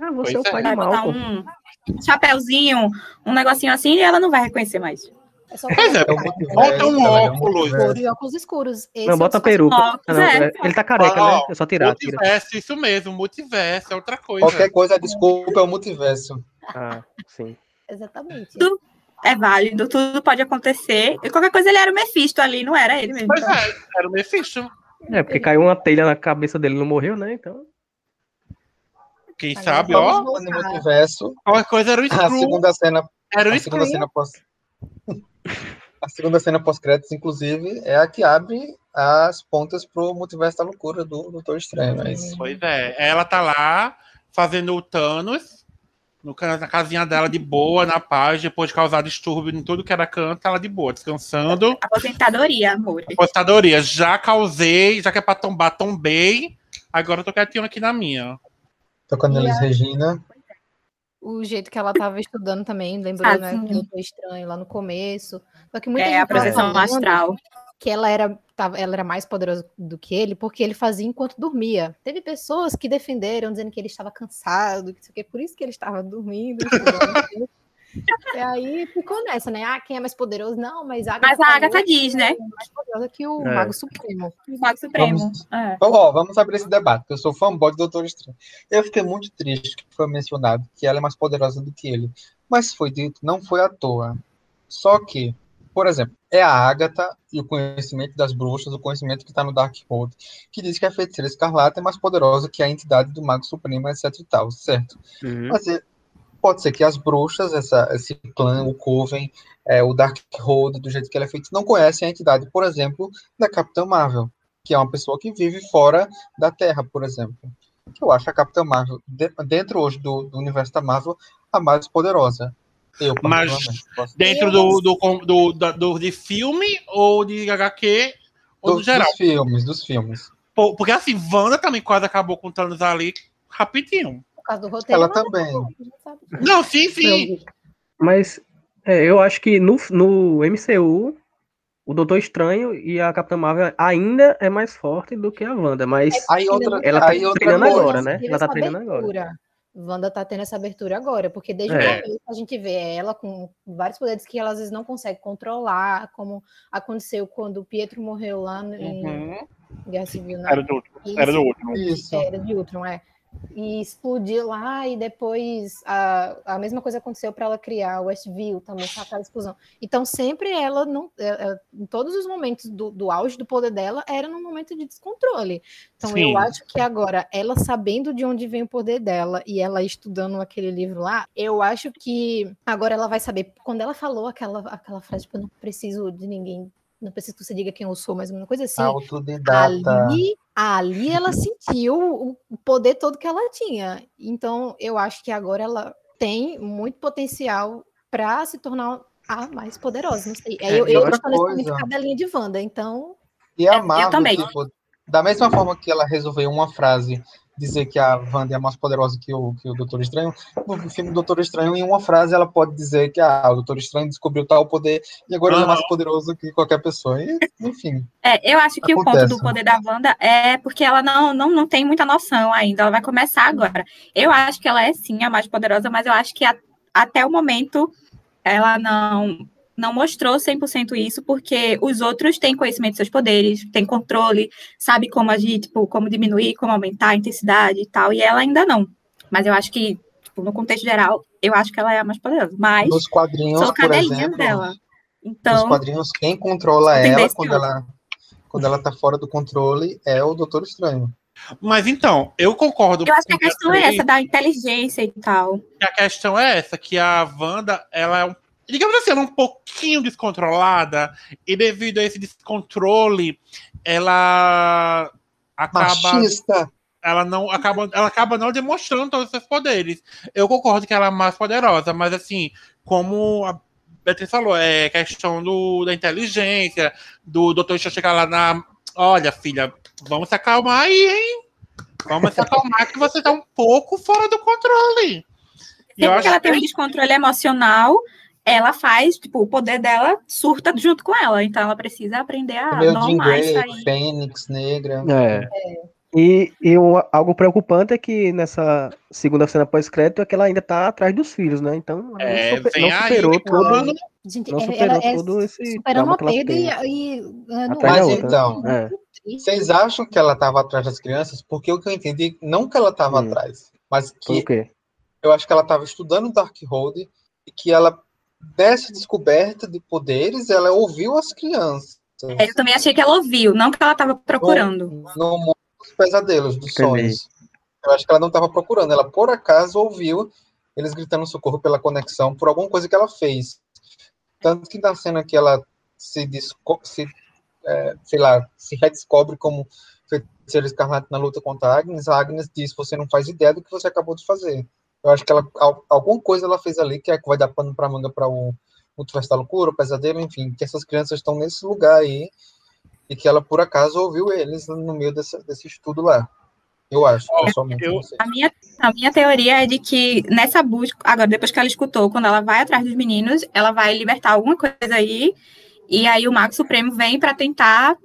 Ah, você é o é. pai de botar Malcolm. um chapéuzinho, um negocinho assim, e ela não vai reconhecer mais. É só Pois é, É multiverso, Bota um óculos. couro e óculos escuros. Esse Não, é bota a peruca. Ah, não, é. é- ele tá careca, Ó, né? É só tirar, tira. Multiverso, isso mesmo, multiverso, é outra coisa. Qualquer coisa, a desculpa é o multiverso. Ah, sim. Exatamente. Tu- É válido, tudo pode acontecer. E qualquer coisa ele era o Mephisto ali, não era ele mesmo. Pois é, era o Mephisto. É, porque caiu uma telha na cabeça dele e não morreu, né? Então. Quem Agora sabe, ó. voltar. No multiverso, Qualquer coisa era o a Screw. segunda cena Era o A segunda Screw. cena pós. A segunda cena pós-créditos, inclusive, é a que abre as pontas pro multiverso da loucura do Doutor Estranho. É isso. Pois é, ela tá lá fazendo o Thanos no, na casinha dela de boa, na paz, depois de causar distúrbio em tudo que era canto, ela de boa, descansando. Aposentadoria, amor. Apostadoria, já causei, já que é pra tombar, tombei. Agora eu tô quietinho aqui na minha. Tocando Elis Regina. O jeito que ela tava estudando também, lembrou, Ah, né? Que eu tô estranho lá no começo. Só que muita É, gente a tava projeção astral. que ela era, tava, ela era mais poderosa do que ele, porque ele fazia enquanto dormia. Teve pessoas que defenderam, dizendo que ele estava cansado, que não sei o quê, por isso que ele estava dormindo. e aí ficou nessa, né? Ah, quem é mais poderoso? Não, mas a Agatha, Mas a Agatha diz, né? é mais poderosa que o É. Mago Supremo. O Mago Supremo. Vamos- É. Ó, vamos abrir esse debate, porque eu sou fanboy do Doutor Estranho. Eu fiquei muito triste que foi mencionado que ela é mais poderosa do que ele. Mas foi dito, não foi à toa. Só que, por exemplo, é a Agatha e o conhecimento das bruxas, o conhecimento que está no Darkhold, que diz que a feiticeira escarlate é mais poderosa que a entidade do Mago Supremo, etc e tal, certo? Uhum. Mas é- pode ser que as bruxas, essa, esse clã, o Coven, é, o Darkhold, do jeito que ele é feito, não conhecem a entidade, por exemplo, da Capitã Marvel, que é uma pessoa que vive fora da Terra, por exemplo. Eu acho a Capitã Marvel, de- dentro hoje do, do universo da Marvel, a mais poderosa. Eu, Mas Dentro do, do, do, do, do- de filme ou de HQ ou no geral. dos filmes, dos filmes. Porque assim, Wanda também quase acabou com o Thanos ali rapidinho. Por causa do roteiro. Ela também. Não, sim, sim. Mas é, eu acho que no, no MCU, o Doutor Estranho e a Capitã Marvel ainda é mais forte do que a Wanda, mas Aí outra, ela tá aí outra treinando coisa. agora, né? Ela tá essa treinando agora. abertura. Wanda tá tendo essa abertura agora, porque desde o É. começo a gente vê ela com vários poderes que ela às vezes não consegue controlar, como aconteceu quando o Pietro morreu lá em Uhum. Guerra Civil, né? Era do outro. Era do outro. Isso. Era de Ultron, é. E explodiu lá, e depois a, a mesma coisa aconteceu para ela criar o Westview também, com aquela explosão. Então, sempre ela, não, é, é, em todos os momentos do, do auge do poder dela, era num momento de descontrole. Então, Sim. eu acho que agora, ela sabendo de onde vem o poder dela e ela estudando aquele livro lá, eu acho que agora ela vai saber. Quando ela falou aquela, aquela frase, tipo, eu não preciso de ninguém, não preciso que você diga quem eu sou, mas uma coisa assim. Autodidata. Ali, ali ela sentiu o poder todo que ela tinha. Então, eu acho que agora ela tem muito potencial para se tornar a mais poderosa. Não sei. É, eu e eu nesse momento coisa. cadelinha de Wanda, então. E a Eu Marvel, também. tipo, da mesma forma que ela resolveu uma frase dizer que a Wanda é mais poderosa que o, que o Doutor Estranho, no filme Doutor Estranho, em uma frase, ela pode dizer que ah, o Doutor Estranho descobriu tal poder e agora ele é mais poderoso que qualquer pessoa. E, enfim. É, eu acho que o Acontece. ponto do poder da Wanda é porque ela não, não, não tem muita noção ainda. Ela vai começar agora. Eu acho que ela é sim a mais poderosa, mas eu acho que a- até o momento ela não não mostrou 100% isso, porque os outros têm conhecimento dos seus poderes, têm controle, sabe como agir, tipo, como diminuir, como aumentar a intensidade e tal, e ela ainda não. Mas eu acho que, tipo, no contexto geral, eu acho que ela é a mais poderosa. Mas Nos quadrinhos, sou por cadelinha exemplo, dela. nos Então, quadrinhos, quem controla Tem ela quando ela quando ela tá fora do controle é o Doutor Estranho. Mas então, eu concordo. eu acho que a com questão é essa, da inteligência e tal. a questão é essa, que a Wanda, ela é um, digamos assim, ela é um pouquinho descontrolada, e devido a esse descontrole, ela acaba, Machista! ela não acaba, ela acaba não demonstrando todos os seus poderes. Eu concordo que ela é mais poderosa, mas assim, como a Beatriz falou, é questão do, da inteligência, do doutor chegar lá na. Olha, filha, vamos se acalmar aí, hein? Vamos se acalmar que você tá um pouco fora do controle. Eu Sempre que ela tem um descontrole emocional, ela faz, tipo, o poder dela surta junto com ela. Então ela precisa aprender a normar isso Grey, aí. Fênix, Negra. É. E, e o- algo preocupante é que nessa segunda cena pós-crédito é que ela ainda tá atrás dos filhos, né? Então ela É, não, super- não aí, superou né, todo, plano. Gente, não é- superou ela é todo esse superando trauma uma perda e, e não é muito outra. Então, é. Vocês acham que ela estava atrás das crianças? Porque o que eu entendi, não que ela estava Hum. atrás, mas que o quê? eu acho que ela estava estudando Darkhold e que ela, dessa descoberta de poderes, ela ouviu as crianças. É, Eu também achei que ela ouviu, não que ela estava procurando. No mundo dos pesadelos, dos sonhos. Eu acho que ela não estava procurando, ela por acaso ouviu eles gritando socorro pela conexão por alguma coisa que ela fez. Tanto que na cena que ela se, se é, sei lá, se redescobre como feiticeira escarlate na luta contra a Agnes, a Agnes diz: Você não faz ideia do que você acabou de fazer. Eu acho que ela, al- alguma coisa ela fez ali que é que vai dar pano para manga para o Multiverso da Loucura, o Pesadelo, enfim, que essas crianças estão nesse lugar aí e que ela por acaso ouviu eles no meio desse, desse estudo lá. Eu acho, pessoalmente. eu-. A minha, a minha teoria é de que nessa busca, agora, depois que ela escutou, quando ela vai atrás dos meninos, ela vai libertar alguma coisa aí, e aí o Mago Supremo vem para tentar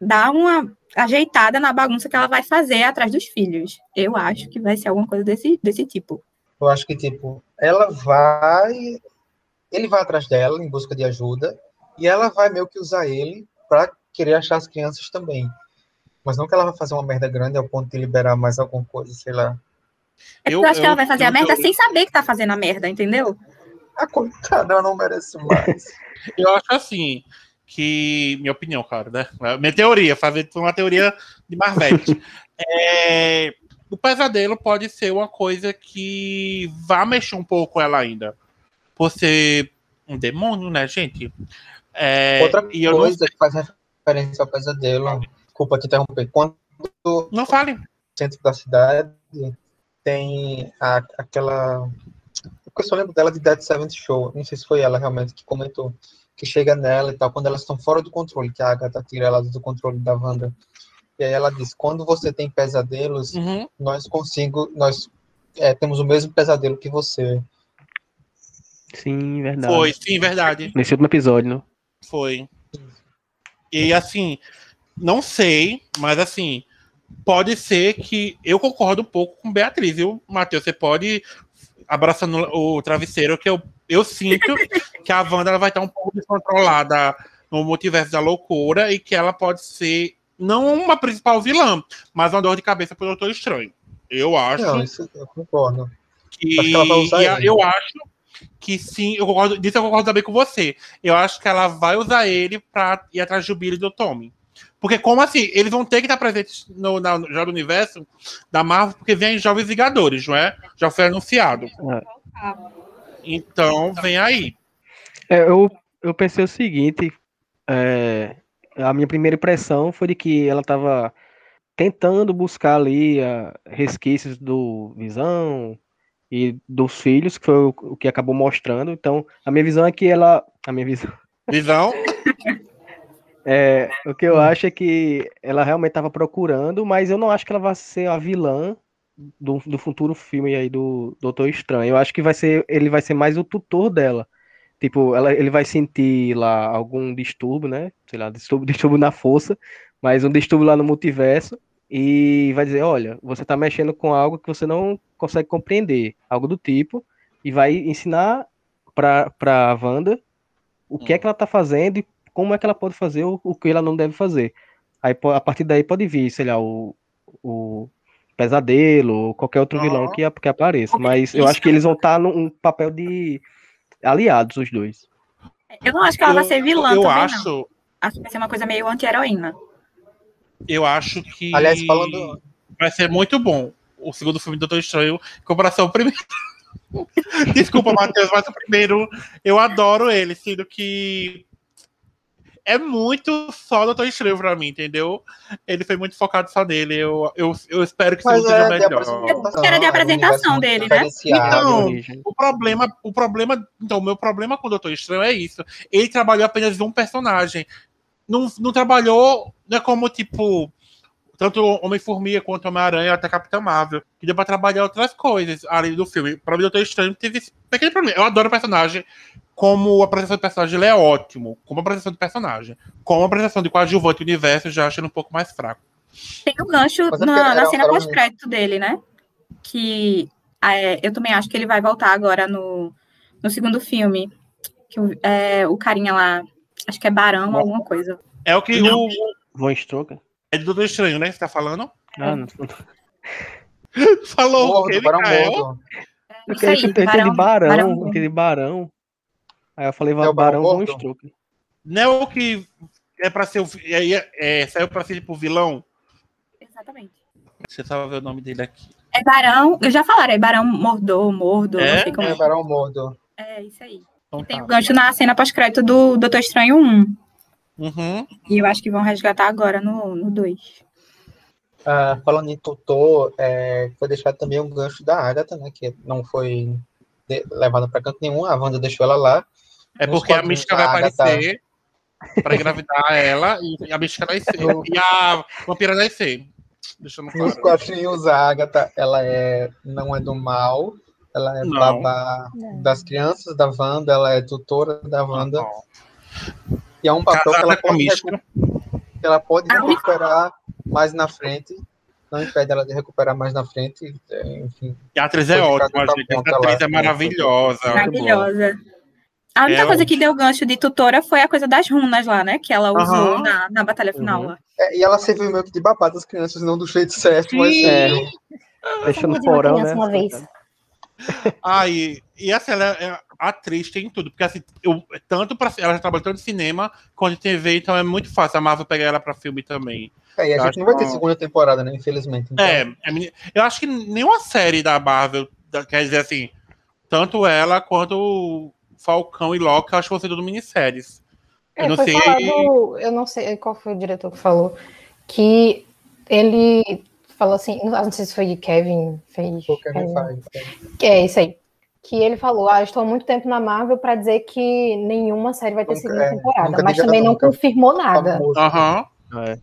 dar uma ajeitada na bagunça que ela vai fazer atrás dos filhos. Eu acho que vai ser alguma coisa desse, desse tipo. Eu acho que, tipo, ela vai. Ele vai atrás dela em busca de ajuda, e ela vai meio que usar ele para querer achar as crianças também. Mas não que ela vai fazer uma merda grande ao ponto de liberar mais alguma coisa, sei lá. É Eu- eu, acho que ela vai fazer a eu- merda eu- sem saber que tá fazendo a merda, entendeu? A coitada, ela não merece mais. Eu acho assim, que. Minha opinião, cara, né? Minha teoria, fazer uma teoria de Marvete. É, o pesadelo pode ser uma coisa que vá mexer um pouco ela ainda. Por ser um demônio, né, gente? É, Outra e eu não, coisa que faz referência ao pesadelo, desculpa te interromper, quando não fale. centro da cidade tem a- aquela. Eu só lembro dela de Dead Seventh Show. Não sei se foi ela realmente que comentou. Que chega nela e tal, quando elas estão fora do controle, que a Agatha tira elas do controle da Wanda. E aí ela diz: quando você tem pesadelos, Uhum. nós consigo, nós é, temos o mesmo pesadelo que você. Sim, verdade. Foi, sim, verdade. Nesse último episódio, né? Foi. E assim, não sei, mas assim, pode ser que eu concordo um pouco com Beatriz, viu, Matheus? Você pode abraçando o travesseiro, que eu, eu sinto que a Wanda ela vai estar um pouco descontrolada no multiverso da loucura e que ela pode ser não uma principal vilã, mas uma dor de cabeça pro Doutor Estranho. Eu acho. Não, isso eu concordo. Que, Acho que ela vai usar e ele. eu acho que sim, eu concordo, disso eu concordo também com você. Eu acho que ela vai usar ele pra ir atrás do Billy e do Tommy. Porque, como assim? Eles vão ter que estar presentes no, na, já no universo da Marvel, porque vem Jovens Vingadores, não é? Já foi anunciado. Então, vem aí. É, eu, eu pensei o seguinte, é, a minha primeira impressão foi de que ela estava tentando buscar ali ah, resquícios do Visão e dos filhos, que foi o, o que acabou mostrando. Então, a minha visão é que ela, a minha visão, Visão? é, o que eu acho é que ela realmente estava procurando, mas eu não acho que ela vai ser a vilã do, do futuro filme aí do Doutor Estranho. Eu acho que vai ser, ele vai ser mais o tutor dela. Tipo, ela, ele vai sentir lá algum distúrbio, né? Sei lá, distúrbio, distúrbio na força, mas um distúrbio lá no multiverso. E vai dizer, olha, você tá mexendo com algo que você não consegue compreender, algo do tipo, e vai ensinar pra, pra Wanda o que é que ela tá fazendo e como é que ela pode fazer o, o que ela não deve fazer. Aí a partir daí pode vir, sei lá, o, o pesadelo, ou qualquer outro vilão que, que apareça. Mas eu acho que eles vão estar num papel de aliados, os dois. Eu não acho que ela vai ser vilã eu também, não. acho, Acho que vai ser uma coisa meio anti-heroína. eu acho que Aliás, falando. vai ser muito bom o segundo filme do Doutor Estranho em comparação ao primeiro. Desculpa, Matheus, mas o primeiro eu adoro ele, sendo que é muito só Doutor Estranho pra mim, entendeu? Ele foi muito focado só nele. Eu, eu, eu espero que Mas segundo seja é melhor. Era de é apresentação dele, né? Então, Origem. O problema, o problema, então, o meu problema com o Doutor Estranho é isso. Ele trabalhou apenas um personagem. Não, não trabalhou, não é como, tipo, tanto Homem-Formiga quanto Homem-Aranha, até Capitão Marvel, que deu pra trabalhar outras coisas além do filme. Pra mim, o Doutor Estranho teve esse pequeno problema. Eu adoro o personagem, como a apresentação do personagem ele é ótimo, como a apresentação do personagem. Como a apresentação de coadjuvante do universo, eu já acho ele um pouco mais fraco. Tem o gancho Mas é na, na cena um- pós-crédito dele, né? Que é, eu também acho que ele vai voltar agora no, no segundo filme. Que o- é, o carinha lá, acho que é Barão, alguma coisa. É o que o. Von Stroker? É do Doutor Estranho, né? que Você tá falando? Ah, não. Falou o Mordo, quê, Barão Mikael? Mordo. Eu Isso aí, entendi Barão- Barão, Barão- eu entendi Barão. Aí eu falei o Barão Von Gordo? Stroker. Não é o que é pra ser o. É, é, é, saiu pra ser tipo vilão? Exatamente. Eu só ver o nome dele aqui. É Barão, eu já falaram, é Barão Mordor, Mordo, É? não como É é. Barão Mordo. É isso aí. Então Tem tá. o gancho na cena pós-crédito do Doutor Estranho 1. Uhum. E eu acho que vão resgatar agora no, no 2. Ah, falando em tutor, é, foi deixado também um gancho da Agatha, né? Que não foi levada pra canto nenhum. A Wanda deixou ela lá. É Nos porque a mística vai Agatha- aparecer pra engravidar ela e a mística nascer. E a vampira nascer. Deixando Nos claro. quadrinhos, a Agatha, ela é, não é do mal. Ela é Não. babá Não. das crianças da Wanda. Ela é tutora da Wanda. Não. E é um papel que Casada ela com a pode, mística. recu- que ela pode recuperar mais na frente. Não impede ela de recuperar mais na frente. é, Enfim, E a atriz é ótima, gente. Essa atriz lá. é maravilhosa. Maravilhosa. A única É coisa um- que deu gancho de tutora foi a coisa das runas lá, né? Que ela usou Aham. na, na batalha final Uhum. lá. É, e ela serviu meio que de babá das crianças, não do jeito certo, mas. É. serviu. Deixa no Família de uma porão, né? uma vez. Ah, e, e assim, ela é atriz, tem tudo. Porque assim, eu, tanto pra, ela já trabalhou tanto em cinema quanto em TV, então é muito fácil a Marvel pegar ela pra filme também. É, e a Eu gente acho não vai ter segunda temporada, né? Infelizmente. Então, É, é eu acho que nenhuma série da Marvel, quer dizer assim, tanto ela quanto o Falcão e Loki, eu acho que vão ser tudo minisséries. Eu É, não foi sei. falado, eu não sei qual foi o diretor que falou, que ele falou assim, não não sei se foi Kevin fez. o Kevin Kevin- Feige. Que é isso aí. Que ele falou, ah, estou há muito tempo na Marvel para dizer que nenhuma série vai ter Nunca- segunda é, temporada, nunca mas também não confirmou nada. Aham. É.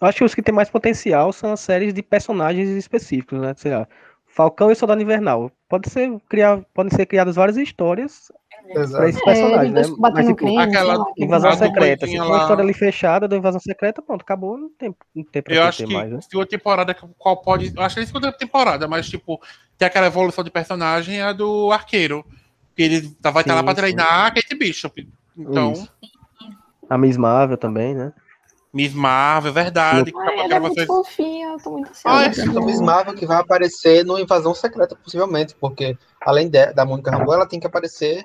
Eu acho que os que têm mais potencial são as séries de personagens específicos, né? Sei lá, Falcão e Soldado Invernal. Pode ser criar, podem ser criadas várias histórias pra esse personagem, né? eles batendo Mas, tipo, crime, aquela- lá, Invasão secreta. Se doidinha for uma lá- história ali fechada da invasão secreta, pronto, acabou, não tem, não tem pra Eu acho que mais, né? segunda temporada, qual pode. Eu acho que é a segunda temporada, mas, tipo, tem aquela evolução de personagem, a do arqueiro. Que ele tá- vai estar lá Sim, pra treinar a Kate Bishop. Então, Isso. A Miss Marvel também, né? Miss Marvel, verdade. Ai, ela é muito fofinha, eu tô muito Ah, é? ansiosa. A Miss Marvel que vai aparecer no Invasão Secreta, possivelmente, porque além de- da Mônica Rambeau, ela tem que aparecer,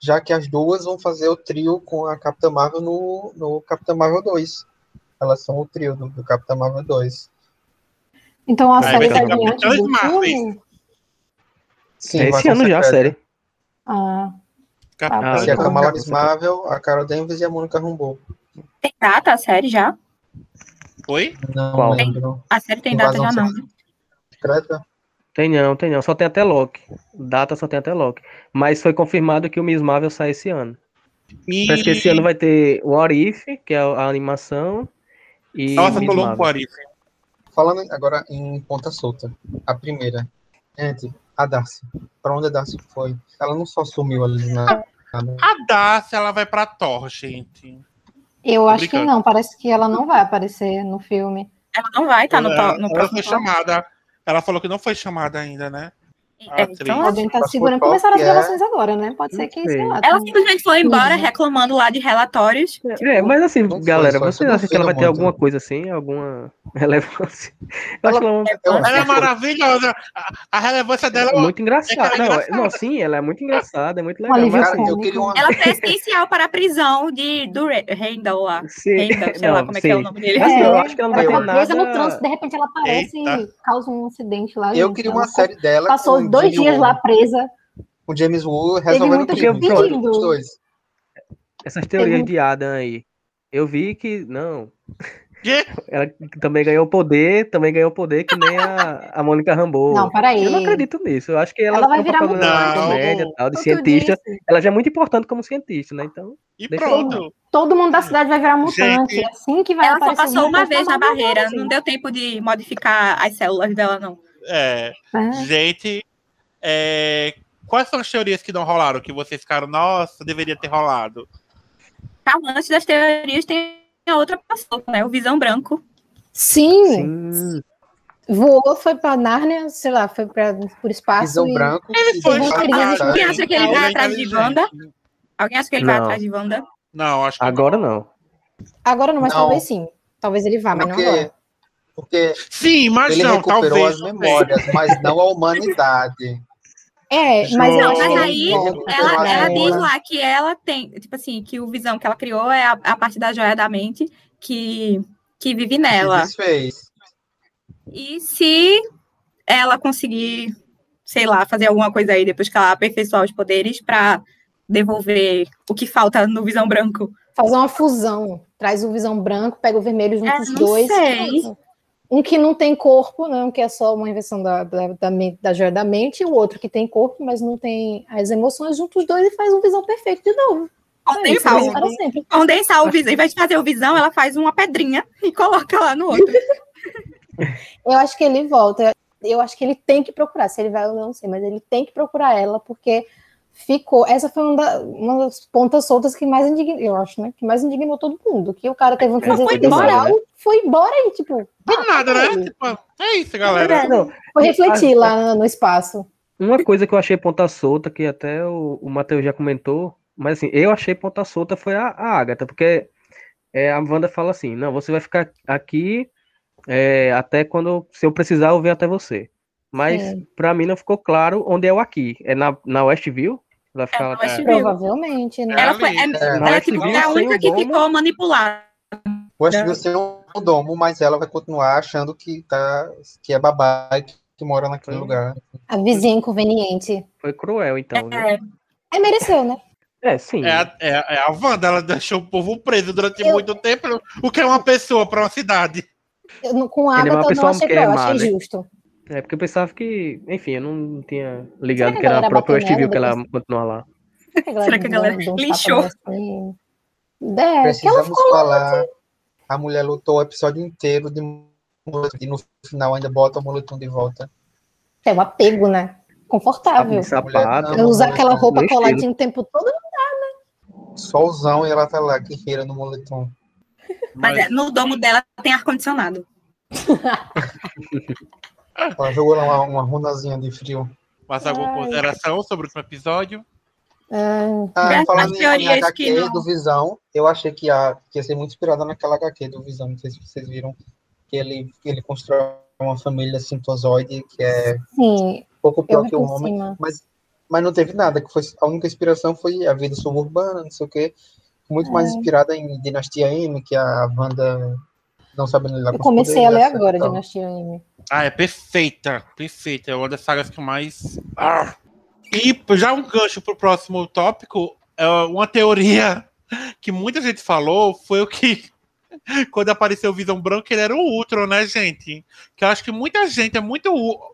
já que as duas vão fazer o trio com a Capitã Marvel no, no Capitã Marvel 2. Elas são o trio do, do Capitã Marvel 2. Então a série vai tá ser diante Capitãs do filme? Sim, é esse Invasão ano já a série. Ah, Capitã- Ah, Que é a. Kamala Miss Marvel, a Carol Danvers e a Mônica Rambeau. Tem data a série já? Oi? Não Qual? lembro. A série tem data já Invasão não. Secreta? Tem não, tem não. Só tem até Loki. Data só tem até Loki. Mas foi confirmado que o Miss Marvel sai esse ano. E... Parece que esse ano vai ter o What If, que é a animação. E Nossa, Miss pulou um Marvel. Arif. Falando agora em ponta solta. A primeira. Gente, a Darcy. Pra onde a Darcy foi? Ela não só sumiu ali na. nada. A Darcy, ela vai pra Thor, gente. eu Tô acho que brincando. não, parece que ela não vai aparecer no filme. Ela não vai estar no, ela, no ela próximo. foi chamada. Ela falou que não foi chamada ainda, né? É, atriz. então, Alguém tá Mas segurando. Começaram as que é? gravações agora, né? Pode ser que, Não sei. sei lá. ela simplesmente foi embora Uhum. reclamando lá de relatórios. É, mas assim, Não galera, vocês acham que ela vai ter muito. alguma coisa assim? Alguma relevância? Eu acho que ela Eu- Ela é maravilhosa. A, relevância dela é muito engraçada. ela é não, é- engraçada. não, sim, ela é muito engraçada, é muito legal. mas, Cara, assim, uma. Ela foi essencial para a prisão de, do Re- Randall lá. sim, Randall, sei lá não, como é que é o sim. nome dele. Assim, eu É, acho que ela não vai ter Ela presa no nada. trânsito, de repente ela aparece Eita. e causa um acidente lá. Eu queria Ela uma série dela. Passou dois dias lá presa. Com James Woo resolvendo pedido. Os dois. Essas teorias Teve- de Adam aí. Eu vi que, não, Que? ela também ganhou poder, também ganhou poder que nem a, a Mônica Rambeau. Não, peraí. Eu não acredito nisso. Eu acho que ela, Ela vai virar mutante. comédia tal, de o cientista. Ela já é muito importante como cientista, né? Então, E Deixa pronto. Todo mundo da cidade vai virar mutante. Gente. É assim que vai Ela só passou uma vez na barreira, não deu tempo de modificar as células dela, não. É, É. gente, é, quais são as teorias que não rolaram? Que vocês ficaram, nossa, deveria ter rolado. Calma, antes das teorias tem a outra pessoa, né? O Visão Branco. Sim, sim. voou, foi pra Nárnia, sei lá, foi pra, por espaço. Visão e- branco. Ele foi Alguém faz acha- parte- Alguém acha que ele vai atrás de. Wanda? Alguém acha que ele vai Não. atrás de Wanda? Não, acho que Agora não. Agora não, mas Não. talvez sim. Talvez ele vá, mas não agora. Porque, porque Sim, mas ele não, recuperou talvez. as memórias, mas não a humanidade. É, mas Não, mas aí Ela, ela diz lá que ela tem, tipo assim, que o Visão que ela criou é a, a parte da joia da mente que, que vive nela. Desfez. E se ela conseguir, sei lá, fazer alguma coisa aí depois que ela aperfeiçoar os poderes pra devolver o que falta no Visão Branco. fazer uma fusão. Traz o visão branco, pega o vermelho junto É, os dois. sei. Um que não tem corpo, né? Um que é só uma invenção da, da, da, mente- da joia da mente, e o outro que tem corpo, mas não tem as emoções, junta os dois e faz um visão perfeito de novo. É isso, Condensar, é o- para sempre. condensar o Visão. Em vez de fazer o Visão, ela faz uma pedrinha e coloca lá no outro. Eu acho que ele volta. Eu acho que ele tem que procurar. Se ele vai, eu não sei, mas ele tem que procurar ela, porque ficou. Essa foi uma, da- uma das pontas soltas que mais indignou, eu acho, né? Que mais indignou todo mundo. Que o cara teve uma crise foi existencial, embora, foi embora e, tipo, Do nada, né? Tipo, é isso, galera. É. Não, foi refletir lá no, espaço. Uma coisa que eu achei ponta solta, que até o, o Matheus já comentou, mas assim, eu achei ponta solta foi a, a Agatha, porque é, a Wanda fala assim, não, você vai ficar aqui é, até quando, se eu precisar, eu venho até você. Mas Sim. pra mim não ficou claro onde é o aqui. É na, na Westview? Vai ficar na Westview. Provavelmente, né? Ela, foi, é. É, ela é, tipo, Westview é a única o que domo. ficou manipulada. Eu acho que você é um domo, mas ela vai continuar achando que, tá, que é babá e que, que mora naquele Foi. lugar. A vizinha inconveniente. Foi cruel, então. né? É, É, mereceu, né? É, sim. É, a- é, a- é a Wanda, ela deixou o povo preso durante Eu- muito tempo. O que é uma pessoa para uma cidade? Eu, com a Ele é uma Agatha eu não achei que é cruel, eu achei né? justo. É porque eu pensava que, enfim, eu não tinha ligado que que era a própria Westview que ela continua lá. Será que a galera um nela assim? É, que ela Precisamos falar. A mulher lutou o episódio inteiro de e no final ainda bota o moletom de volta. é um apego, né? Confortável. Sapato. Eu usar Não, aquela não, roupa coladinha o tempo todo não solzão e ela tá lá, guerreira no moletom. Mas é, no domo dela tem ar-condicionado. Ela jogou lá uma, uma runazinha de frio. Mas alguma consideração sobre o último episódio? Ah, Ah, As falando em, em HQ não- do Visão, eu achei que ia, que ia ser muito inspirada naquela HQ do Visão. Não sei se vocês viram que ele, que ele constrói uma família sintozoide que é sim, um pouco pior que o homem. cima. Mas, mas não teve nada, que foi a única inspiração foi a vida suburbana, não sei o quê. Muito É. mais inspirada em Dinastia M, que a Wanda não sabe lidar Eu com os comecei a ler poderes, agora, e tal. Dinastia M. Ah, é perfeita, perfeita. É uma das sagas que eu mais. Ah. E já um gancho pro próximo tópico, é uma teoria que muita gente falou foi o que. Quando apareceu o Visão Branco, ele era o Ultron, né, gente? Que eu acho que muita gente é muito,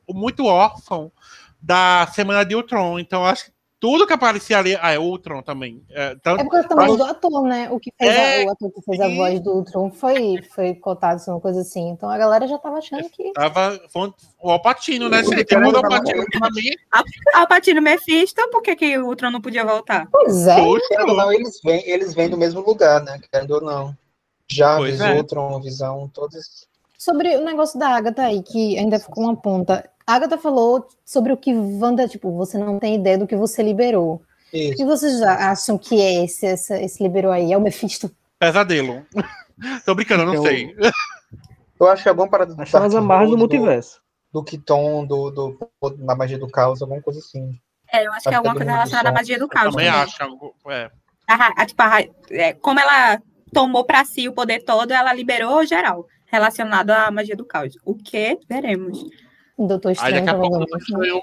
muito órfão da Semana de Ultron. Então, eu acho que tudo que aparecia ali. Ah, é Ultron também. É, tanto- É porque também Mas- do ator, né? O que fez É, a, o ator que fez a e- voz do Ultron foi, foi cotado, uma coisa assim. Então a galera já tava achando que. Tava foi o Alpatino, né, gente? Tem o Alpatino pra mim. Alpatino Mephisto, por que, que o Ultron não podia voltar? Pois é, ou não, eles vêm, eles vêm do mesmo lugar, né? Querendo ou não. Jarvis, Pois é. Ultron, Visão, todos. Sobre o negócio da Agatha aí, que ainda ficou uma ponta. A Agatha falou sobre o que Wanda, tipo, você não tem ideia do que você liberou. O Isso. que vocês já acham que é esse, essa- esse liberou aí? É o Mephisto? Pesadelo. Tô brincando, eu não Então- sei. Eu acho que alguma parada do Acho as amarras do do, multiverso. do Kiton, do, do, da magia do caos, alguma coisa assim. É, eu acho que é Acho alguma que é coisa do relacionada à magia do Eu caos. também também. acho. É. A a- tipo, a é, como ela tomou pra si o poder todo, ela liberou geral, relacionado à magia do caos. O que veremos. Doutor Aí Estranho, daqui a pouco eu.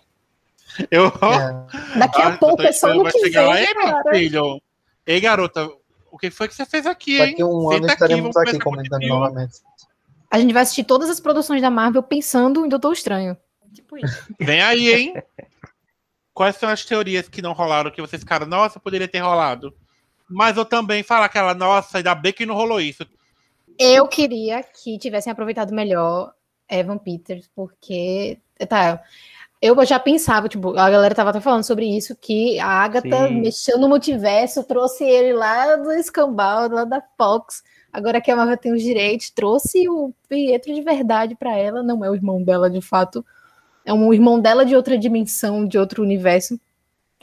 Eu. É. Daqui a Ah, pouco, eu é só no que chegar lá, vem, "Ei, meu filho. Ei, garota, o que foi que você fez aqui, hein? Daqui a um ano Senta estaremos aqui conversar comentando contigo." novamente. A gente vai assistir todas as produções da Marvel pensando em Doutor Estranho. Tipo isso. Vem aí, hein? Quais são as teorias que não rolaram, que vocês ficaram, nossa, poderia ter rolado? Mas eu também falo aquela, nossa, ainda bem que não rolou isso. Eu queria que tivessem aproveitado melhor Evan Peters, porque. Tá. Eu já pensava, tipo, a galera tava até falando sobre isso, que a Agatha Sim. mexeu no multiverso, trouxe ele lá do escambau, lá da Fox. Agora que a Marvel tem os direitos, trouxe o Pietro de verdade pra ela, não é o irmão dela de fato, é um irmão dela de outra dimensão, de outro universo.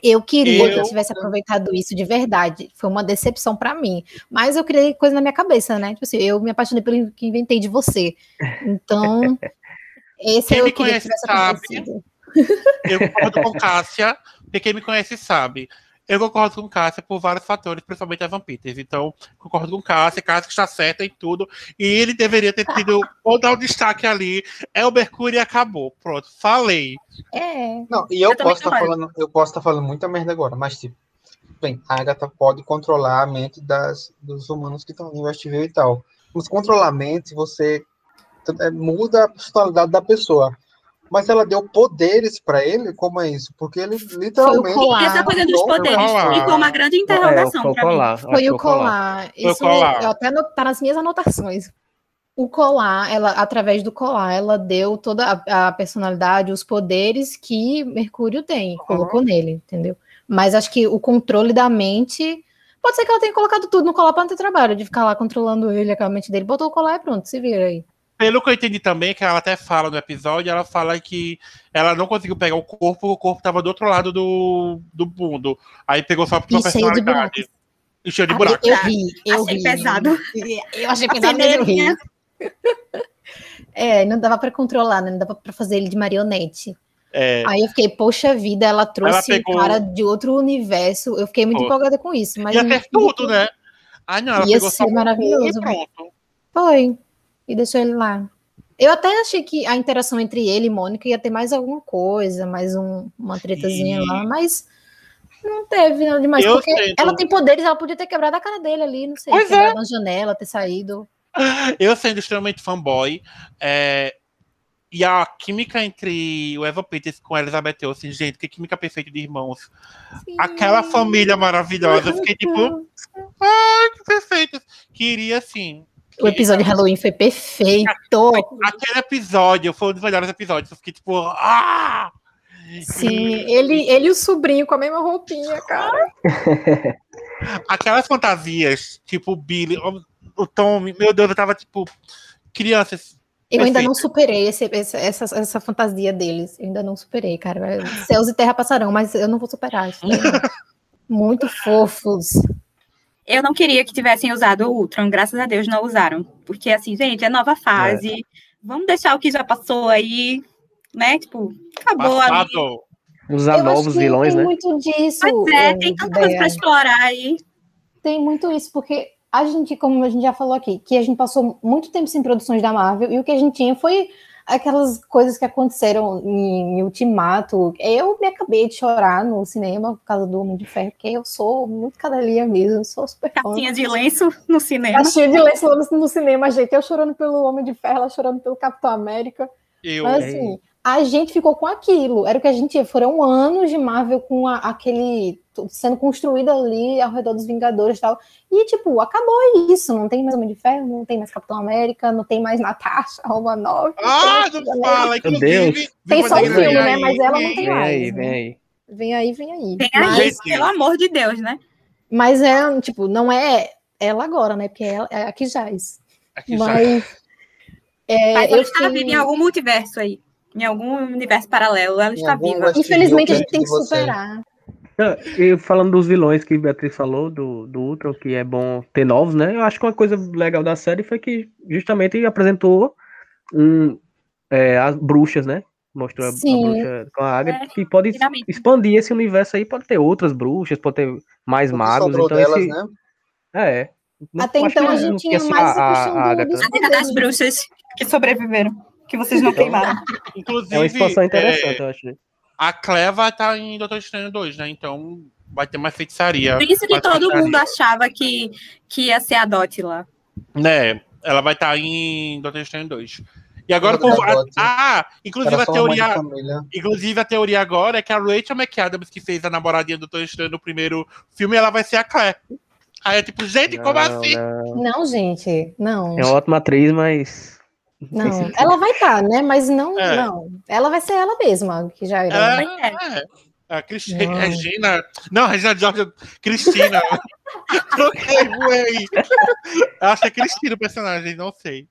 Eu queria Eu- que tivesse aproveitado isso de verdade. Foi uma decepção pra mim. Mas eu criei coisa na minha cabeça, né? Tipo assim, eu me apaixonei pelo que inventei de você. Então, esse Quem eu me queria que conhece tivesse sabe. acontecido. Eu concordo com Cássia, porque quem me conhece sabe. Eu concordo com Cássia por vários fatores, principalmente Evan Peters. Então, concordo com Cássia, Cássia está certa em tudo. E ele deveria ter tido, ou dar o destaque ali. É o Mercúrio e acabou. Pronto, falei. É. Não, e eu, Eu posso estar concordo. falando, eu posso estar falando muita merda agora, mas tipo, bem, a Agatha pode controlar a mente das, dos humanos que estão em Westview e tal. Mas controlar a mente, você é, muda a personalidade da pessoa. Mas ela deu poderes pra ele, como é isso? Porque ele literalmente. colar. E essa coisa dos poderes colar. ficou uma grande É, interrogação foi o colar. acho Foi o colar. Foi o Isso colar. eu até no- tá nas minhas anotações. O colar, ela, através do colar, ela deu toda a, a personalidade, os poderes que Mercúrio tem, colocou nele, entendeu? Mas acho que o controle da mente. Pode ser que ela tenha colocado tudo no colar para não ter trabalho, de ficar lá controlando ele, a mente dele. Botou o colar e pronto, se vira aí. Pelo que eu entendi também, que ela até fala no episódio, ela fala que ela não conseguiu pegar o corpo, o corpo tava do outro lado do, do mundo. Aí pegou só pra cheio de personalidade. E cheio de Ah, buraco. Eu ri, eu Achei ri. pesado. Eu achei pesado, mas eu ri. peneirinha. É, não dava para controlar, né? Não dava para fazer ele de marionete. É, Aí eu fiquei, poxa vida, ela trouxe pegou- um cara de outro universo. Eu fiquei muito Pô. empolgada com isso. Mas ia ter tudo, né? Ah, não, ela Ia pegou ser só maravilhoso. e pronto. Foi. E deixou ele lá. Eu até achei que a interação entre ele e Mônica ia ter mais alguma coisa, mais um- uma tretazinha Sim. lá, mas não teve nada demais. Eu porque sei, ela não- tem poderes, ela podia ter quebrado a cara dele ali, não sei, Pois é. quebrado na janela, ter saído. Eu sendo extremamente fanboy, é, e a química entre o Eva Peters com a Elizabeth Olsen, gente, que química perfeita de irmãos. Aquela família maravilhosa, eu fiquei tipo, ai, que perfeito. Queria, assim, O episódio de Halloween foi perfeito. aquele episódio foi um dos melhores episódios, eu fiquei tipo, ah! Sim, ele, ele e o sobrinho com a mesma roupinha, cara. Aquelas fantasias, tipo o Billy, o, Tommy, meu Deus, eu tava tipo. Crianças. Eu ainda não superei esse- esse- essa, essa fantasia deles. Eu ainda não superei, cara. Céus e terra passarão, mas eu não vou superar isso. não. Muito fofos. Eu não queria que tivessem usado o Ultron, graças a Deus não usaram. Porque, assim, gente, é nova fase. Vamos deixar o que já passou aí, né? Tipo, acabou ali. Passado. Usar eu novos acho que vilões, tem né? muito disso. Pois é, eh, tem tanta coisa Bea. pra explorar aí. Tem muito isso, porque a gente, como a gente já falou aqui, que a gente passou muito tempo sem produções da Marvel, e o que a gente tinha foi aquelas coisas que aconteceram em, em Ultimato. Eu me acabei de chorar no cinema por causa do Homem de Ferro, porque eu sou muito cadelinha mesmo, eu sou super fã. Cartinha de lenço no cinema. Caixinha de lenço no, no cinema, gente. Eu chorando pelo Homem de Ferro, ela chorando pelo Capitão América. Eu. Mas assim, a gente ficou com aquilo. Era o que a gente. Foram anos de Marvel com a- aquele. sendo construído ali ao redor dos Vingadores e tal. E, tipo, acabou isso. Não tem mais Homem de Ferro, não tem mais Capitão América, não tem mais Natasha, Romanoff. Ah, tem não fala, Meu inclusive. Deus. Tem só o filme, vem né? aí, Mas ela não vem. tem Vem mais. aí, né? vem aí. Vem aí, vem aí. Tem Mas, aí, pelo amor de Deus, né? mas é, tipo, não é ela agora, né? Porque ela, é a que jaz. Aqui já. Mas. é, Mas eu ela está viva em algum multiverso aí. Em algum universo paralelo, ela Em está viva. Infelizmente, a gente tem que superar. Não, E falando dos vilões que a Beatriz falou, do, do Ultron, que é bom ter novos, né? Eu acho que uma coisa legal da série foi que justamente apresentou um, é, as bruxas, né? Mostrou a, a bruxa com a Agatha, É, que pode finalmente. expandir esse universo aí, pode ter outras bruxas, pode ter mais O que magos. Então delas, esse, né? É. Não- Até então a gente tinha só mais a- questão a dos A Liga das Bruxas que sobreviveram, que vocês não queimaram. Inclusive, É uma expansão é, interessante, eu acho. né? a Cleva tá em Doutor Estranho 2, né? Então vai ter mais feitiçaria. Por isso que todo feitiçaria. mundo achava que, que ia ser a Dot lá. Né? Ela vai estar em Doutor Estranho 2. E agora povo. Dot. Ah, inclusive Era a uma teoria. Inclusive, a teoria agora é que a Rachel McAdams, que fez a namoradinha do Doutor Estranho no primeiro filme, ela vai ser a Claire. Aí é tipo, gente, como Não, assim? não. Não, gente, não. É uma ótima atriz, mas. Não, ela vai estar, né? Mas não, É. não. Ela vai ser ela mesma, que já era. Ela Pois é. A Cris- Não. Regina. Não, Regina George. Cristina. Acho que é Cristina o personagem, não sei.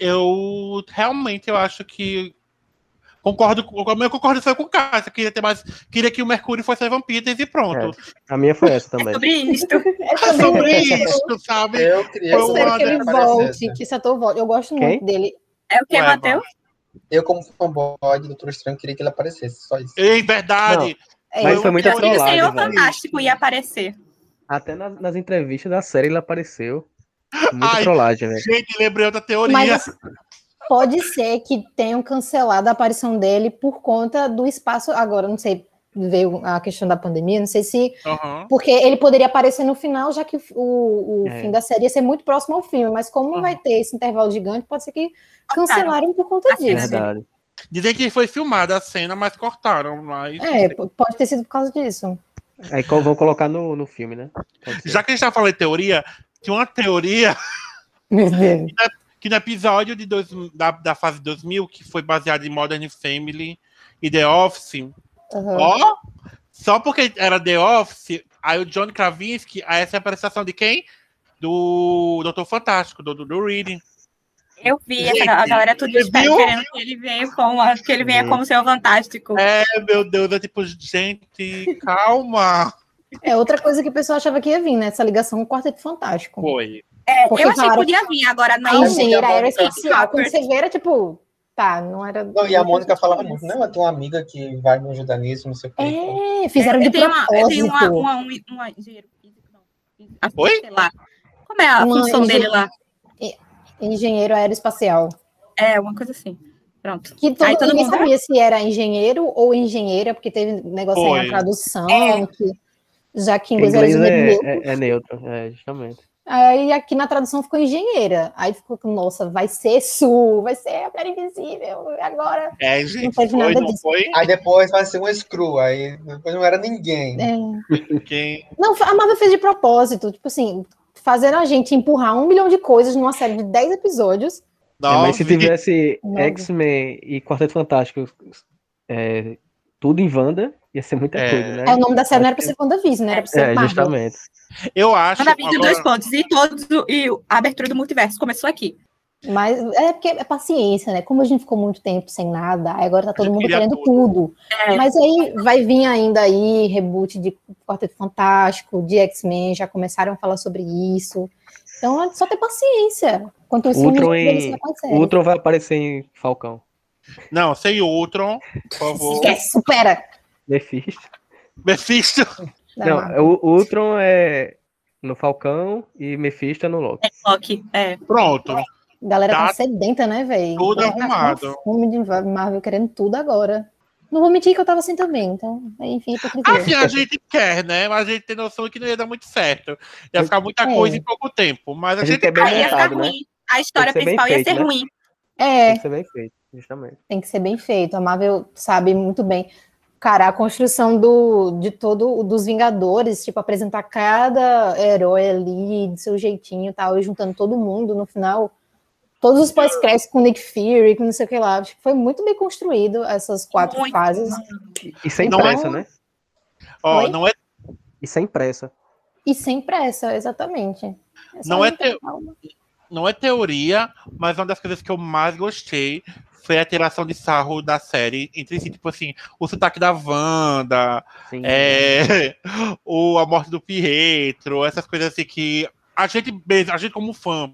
Eu realmente eu acho que. Concordo com. A minha concordação com o Cássio. Queria ter mais. Queria que o Mercúrio fosse a Vampires e pronto. A minha foi essa É também. sobre isto. É sobre isso, sabe? Eu queria Eu Foi espero que ele volte, que esse ator volte. Eu gosto Quem? muito dele. É o que, Matheus? Eu, como fanboy do Doutor Estranho, queria que ele aparecesse. Só isso. Em verdade. É, Mas eu- foi muita Eu queria que o trollagem, Senhor. Fantástico ia aparecer. Até nas, nas entrevistas da série ele apareceu. Muita Ai, trollagem, velho. Gente, lembrei outra teoria. Mas pode ser que tenham cancelado a aparição dele por conta do espaço. Agora, não sei, veio a questão da pandemia, não sei se. Aham. Porque ele poderia aparecer no final, já que o, o É. fim da série ia ser muito próximo ao filme. Mas como Uhum. vai ter esse intervalo gigante, pode ser que cancelaram por conta Assim, disso. Verdade. Dizem que foi filmada a cena, mas cortaram. Mas... É, pode ter sido por causa disso. Aí co- vão colocar no, no filme, né? Já que a gente tá falando de teoria, tinha uma teoria Meu Deus. que no episódio de dois, da, da fase 2000, que foi baseado em Modern Family e The Office, Aham. ó, só porque era The Office, aí o John Krasinski, aí essa é a apresentação de quem? Do Doutor Fantástico, do, do, do Reading. Eu vi Gente, a galera tudo você espera, viu? querendo que ele venha como, que ele venha Uhum. como seu fantástico. É, meu Deus, é tipo, gente, calma. É outra coisa que o pessoal achava que ia vir, né? Essa ligação com o Quarteto Fantástico. Foi. É, Porque eu achei que podia vir, agora A não. engenheira Mônica aeroespacial. Quando você vê, era tipo. Tá, não era. Não, e a Mônica falava muito, não, eu tenho uma amiga que vai me ajudar nisso, não sei o que. É, fizeram de eu tenho uma, eu tenho propósito. uma, uma, um- uma engenheiro físico, não. Oi? Sei lá. Como é a Uma função engen- dele lá? Engenheiro aeroespacial. É, uma coisa assim. Pronto. Que todo, Aí todo ninguém mundo- sabia se era engenheiro ou engenheira, porque teve negócio aí na tradução, É. que, já que inglês era inglês engenheiro. é, é, é neutro, é, justamente. Aí aqui na tradução ficou engenheira. Aí ficou, com, nossa, vai ser Sul, vai ser a Mulher Invisível. e Agora. É, gente, teve foi, nada não disso. foi? Aí depois vai ser um screw, aí depois não era ninguém. É. Quem... Não, a Marvel fez de propósito, tipo assim, fazendo a gente empurrar um milhão de coisas numa série de 10 episódios. É, mas se tivesse. X-Men e Quarteto Fantástico é, tudo em Wanda, Ia ser muita É. coisa, né? É, o nome da série não era pra ser WandaVision, né? Era pra ser É, Marvel. justamente. Eu acho. WandaVision, agora- dois pontos. E, todos, e a abertura do multiverso começou aqui. Mas é porque é paciência, né? Como a gente ficou muito tempo sem nada, agora tá todo mundo querendo tudo. tudo. É. Mas aí vai vir ainda aí reboot de Quarteto Fantástico, de X-Men, já começaram a falar sobre isso. Então é só ter paciência. Enquanto isso, Ultron em- Ultron vai aparecer em Falcão. Não, sem Ultron, por favor. Esquece, supera. Mephisto. Mephisto. Não, o o Ultron é no Falcão e Mephisto é no Loki. É Loki. É. Pronto. A galera tá, Tá sedenta, né, velho? tudo Tá arrumado. Fome de Marvel querendo tudo agora. Não vou mentir que eu tava assim também, então, enfim. Assim, a gente quer, né? Mas a gente tem noção que não ia dar muito certo. Ia ficar muita É. coisa em pouco tempo. Mas a, A gente gente é bem Aí ia ficar montado, né? ruim. A história principal ia feito, ser né? ruim. É, Tem que ser bem feito, justamente. tem que ser bem feito. A Marvel sabe muito bem. Cara, a construção do, de todo dos Vingadores, tipo, apresentar cada herói ali de seu jeitinho e tal, e juntando todo mundo no final. Todos os pós-créditos com Nick Fury, com não sei o que lá. Acho que foi muito bem construído essas quatro Muito. fases. E- sem é- pressa, né? Ó, Oi? não é, E sem pressa. E sem pressa, exatamente. só Não é calma. não é teoria, mas uma das coisas que eu mais gostei foi a tiração de sarro da série entre si. Tipo assim, o sotaque da Wanda, Sim. é, o, a morte do Pietro, essas coisas assim que a gente, mesmo- a gente como fã,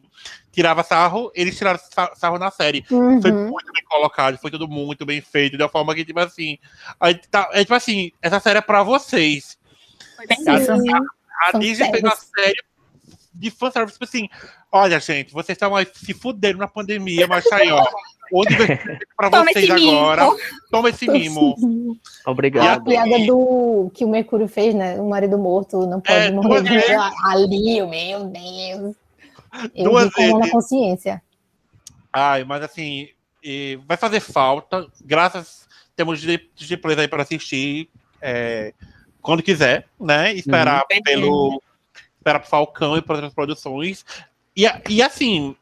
tirava sarro, eles tiraram sa- sarro na série. Foi Uhum. muito bem colocado, foi tudo muito bem feito, de uma forma que, tipo assim, a gente tá, é tipo assim, essa série é pra vocês. Foi Sim. A Disney fez uma série de fanservice, tipo assim, olha, gente, vocês estão aí se fudendo na pandemia, mas tá aí, ó, o divertimento pra Toma vocês mimo. agora. Toma esse mimo. A Obrigado. piada do que o Mercúrio fez, né? O marido morto não pode É, morrer vezes. ali, meu Deus. Eu Duas a mão na vezes. consciência. Ai, mas assim, vai fazer falta, graças, temos Disney Plus aí para assistir é, quando quiser, né? Esperar Uhum. pelo esperar pro Falcão e para outras produções. E, a- e assim,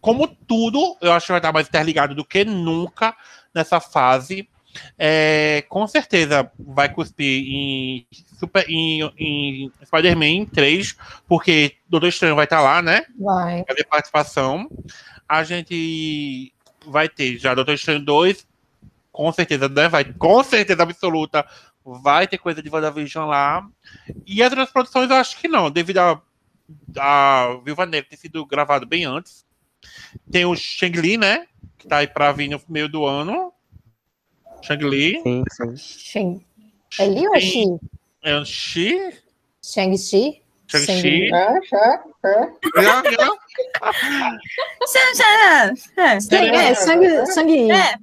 como tudo, eu acho que vai estar mais interligado do que nunca nessa fase. É, com certeza vai cuspir em, super, em, em Spider-Man 3, porque Doutor Estranho vai estar lá, né? Vai. fazer participação. A gente vai ter já Doutor Estranho 2, com certeza, né? Vai, com certeza absoluta, vai ter coisa de WandaVision lá. E as outras produções eu acho que não, devido a, a Viúva Negra ter sido gravado bem antes. Tem o Shang-Li, né? Que tá aí pra vir no meio do ano. Shang-Li. Sim, sim. Shang... É Li ou é Xi? É o Shi. Shang-Chi? Shang-Chi. É, É. Shang- É, Shang- Shang-Chi. É.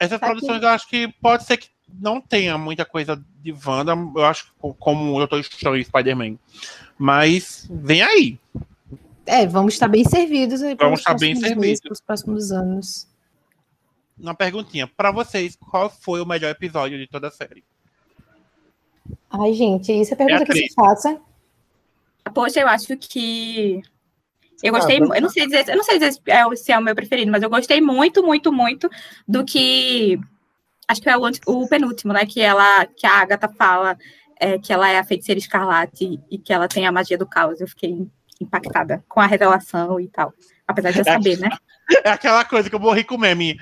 Essas Tá produções eu acho que pode ser que não tenha muita coisa de Wanda, eu acho como eu tô estranho e Spider-Man. Mas vem aí. É, vamos estar bem servidos aí Vamos estar bem servidos. pelos próximos anos. Uma perguntinha. Pra vocês, qual foi o melhor episódio de toda a série? Ai, gente, isso é pergunta que Beatriz. se faça. Poxa, eu acho que. Eu gostei, Ah, mu- eu não sei dizer, eu não sei dizer se é, o- se é o meu preferido, mas eu gostei muito, muito, muito do que acho que é o, o penúltimo, né? Que ela, que a Agatha fala é, que ela é a feiticeira escarlate e que ela tem a magia do caos. Eu fiquei impactada com a revelação e tal. Apesar de eu saber, né? É aquela coisa que eu morri com o meme.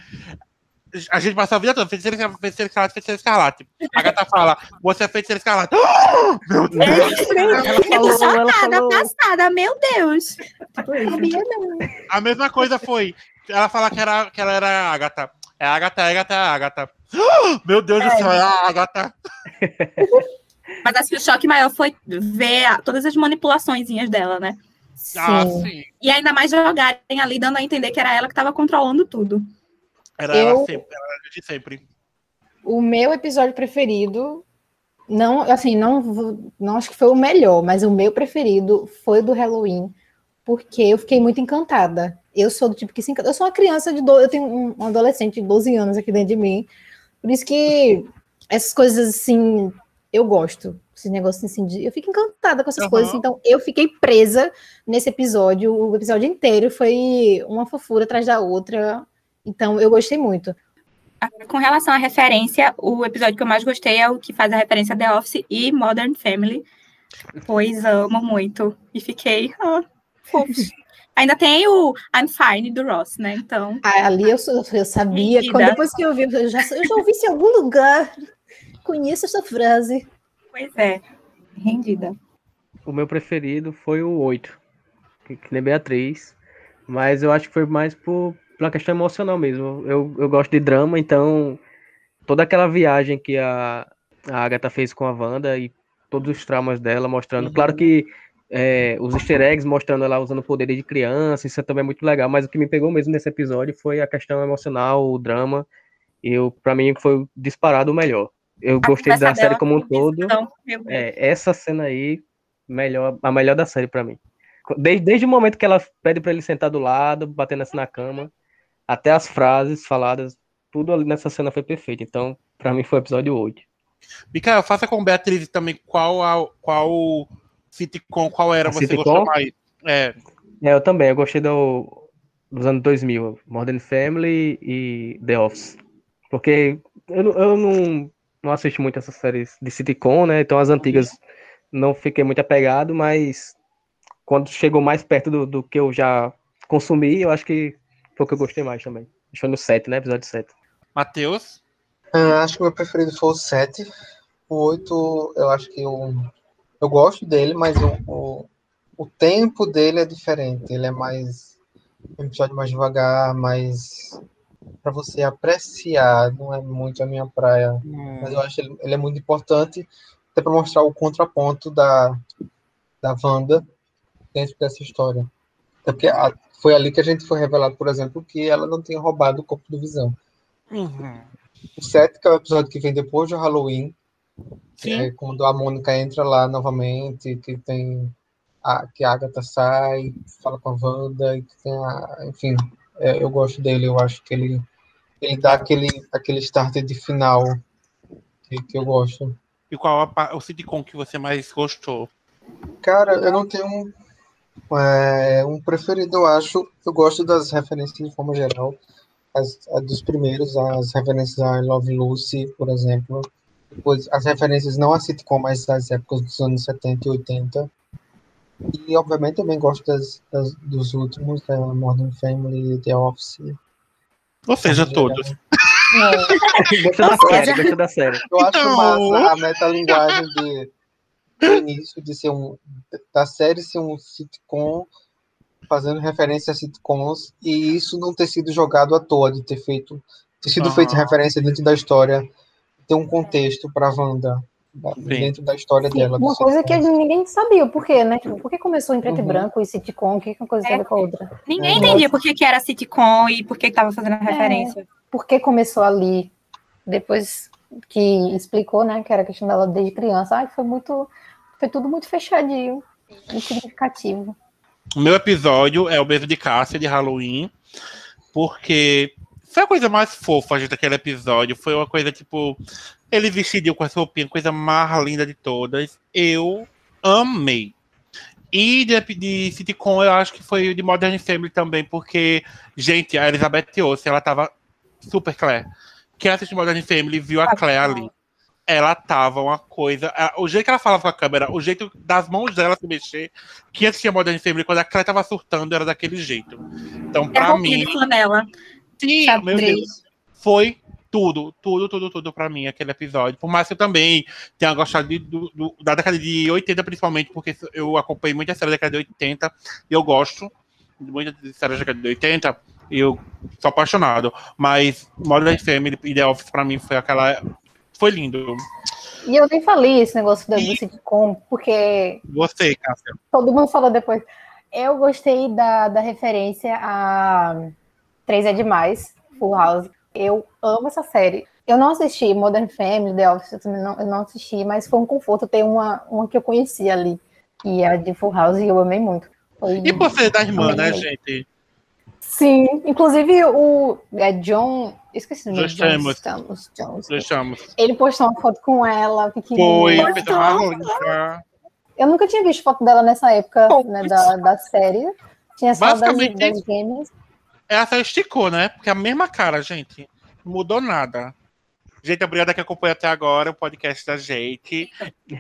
A gente passa a vida toda, feiticeira, escarlate, feiticeira escarlate, feiticeira escarlate. A gata fala, você é feiticeira escarlate. Meu Deus! Ela falou, ela Chocada, falou. passada, meu Deus! Não. A mesma coisa foi. Ela fala que, era, que ela era a Agatha. É a Agatha, é a Agatha, é a Agatha. Meu Deus do céu, é a Agatha. Mas acho que o choque maior foi ver a- todas as manipulaçõezinhas dela, né? Ah, Sim. sim. E ainda mais jogarem ali, dando a entender que era ela que estava controlando tudo. Era Eu- ela sempre, era ela de sempre. O meu episódio preferido, não, assim, não, não acho que foi o melhor, mas o meu preferido foi o do Halloween, porque eu fiquei muito encantada. Eu sou do tipo que se encanta. Eu sou uma criança de. Do... Eu tenho um um adolescente de 12 anos aqui dentro de mim. Por isso que essas coisas assim, eu gosto. Esse negócio assim de. Eu fico encantada com essas Aham. coisas. Então, eu fiquei presa nesse episódio. O episódio inteiro foi uma fofura atrás da outra. Então, eu gostei muito. Com relação à referência, o episódio que eu mais gostei é o que faz a referência a The Office e Modern Family, pois amo muito. E fiquei, ah, fofos. Ainda tem o I'm Fine do Ross, né? Então. Ah, ali eu, eu sabia. Quando, depois que eu vi, eu já, eu já ouvi isso em algum lugar. Conheço essa frase. Pois é, rendida. O meu preferido foi o 8, que, que nem Beatriz. Mas eu acho que foi mais por, uma questão emocional mesmo. Eu, eu gosto de drama, então toda aquela viagem que a, a Agatha fez com a Wanda e todos os traumas dela, mostrando. Uhum. Claro que é, os easter eggs mostrando ela usando o poder de criança, isso também é muito legal, mas o que me pegou mesmo nesse episódio foi a questão emocional, o drama, e eu, pra mim foi disparado o melhor. Eu a gostei da série como um todo. É, essa cena aí, melhor, a melhor da série para mim. Desde, desde o momento que ela pede para ele sentar do lado, batendo assim na cama, até as frases faladas, tudo ali nessa cena foi perfeito. Então, para mim foi o episódio 8. Mikael, faça com Beatriz também qual, a, qual sitcom, qual era a você sitcom? gostou mais? É. é, eu também, eu gostei do, dos anos 2000, Modern Family e The Office. Porque eu, eu não, não assisto muito essas séries de sitcom, né? Então as antigas não fiquei muito apegado, mas quando chegou mais perto do, do que eu já consumi, eu acho que foi o que eu gostei mais também. Acho que foi no 7, né? Episódio 7. Matheus? Uh, acho que o meu preferido foi o 7. O 8, eu acho que eu, eu gosto dele, mas o, o, o tempo dele é diferente. Ele é mais. Um episódio mais devagar, mais. Para você apreciar. Não é muito a minha praia. Hum. Mas eu acho ele, ele é muito importante, até para mostrar o contraponto da, da Wanda dentro dessa história. Porque a, foi ali que a gente foi revelado, por exemplo, que ela não tinha roubado o corpo do Visão. Uhum. O 7, que é o episódio que vem depois do Halloween, é quando a Mônica entra lá novamente, que tem a, que a Agatha sai, fala com a Wanda, e que tem a, enfim, é, eu gosto dele, eu acho que ele, ele dá aquele, aquele starter de final que, que eu gosto. E qual a, o sitcom que você mais gostou? Cara, eu não tenho um, é, um preferido, eu acho. Eu gosto das referências de forma geral as, as dos primeiros, as referências a Love Lucy, por exemplo. Depois, as referências não a sitcom, mas das épocas dos anos 70 e 80. E, obviamente, também gosto das, das dos últimos, da Modern Family, The Office. Ou seja, todos. É. Gosta da série, gosta da série. Eu acho então... massa a metalinguagem de, do início de ser um da série ser um sitcom fazendo referência a sitcoms e isso não ter sido jogado à toa, de ter feito ter sido uhum. feito referência dentro da história, ter um contexto para Wanda dentro da história Sim, dela. Uma coisa que ninguém sabia o porquê, né? Tipo, por que começou em preto uhum. e branco e sitcom? O que uma coisa é. com a outra? Ninguém é. entendia por que, que era sitcom e por que estava fazendo a é. referência. É. Por que começou ali? Depois que explicou, né, que era questão dela desde criança. Ai, foi muito. Foi tudo muito fechadinho, muito significativo. O meu episódio é o mesmo de Cássia de Halloween, porque foi a coisa mais fofa gente, daquele episódio. Foi uma coisa tipo. Ele vestido com essa roupinha, coisa mais linda de todas. Eu amei. E de, de sitcom, eu acho que foi de Modern Family também, porque, gente, a Elizabeth Olsen, ela tava super Claire. Quem assistiu Modern Family viu a Claire ali ela tava uma coisa. O jeito que ela falava com a câmera, o jeito das mãos dela se mexer, que antes tinha Modern Family, quando a Claire tava surtando, era daquele jeito. Então, pra é mim. Sim, meu Deus. Foi tudo, tudo, tudo, tudo pra mim, aquele episódio. Por mais que eu também tenha gostado de, do, do, da década de 80, principalmente, porque eu acompanhei muita série da década de 80 e eu gosto de muitas séries da década de 80 eu sou apaixonado. Mas Modern Family e The Office pra mim foi aquela foi lindo. E eu nem falei esse negócio da e... sitcom, porque. Você, Cássia. Todo mundo falou depois. Eu gostei da, da referência a Três é Demais, Full House. Eu amo essa série. Eu não assisti Modern Family, The Office, eu, também não, eu não assisti, mas foi um conforto ter uma, uma que eu conheci ali, que é a de Full House, e eu amei muito. Foi e você da irmã, né, gente? Sim, inclusive o é John, esqueci o nome. John Stamos, Jones. Jones. Ele postou uma foto com ela, Foi, eu nunca tinha visto foto dela nessa época né, da, da série. Tinha só das, das games. Ela só esticou, né? Porque é a mesma cara, gente. Não mudou nada. Gente, obrigada que acompanha até agora o podcast da gente.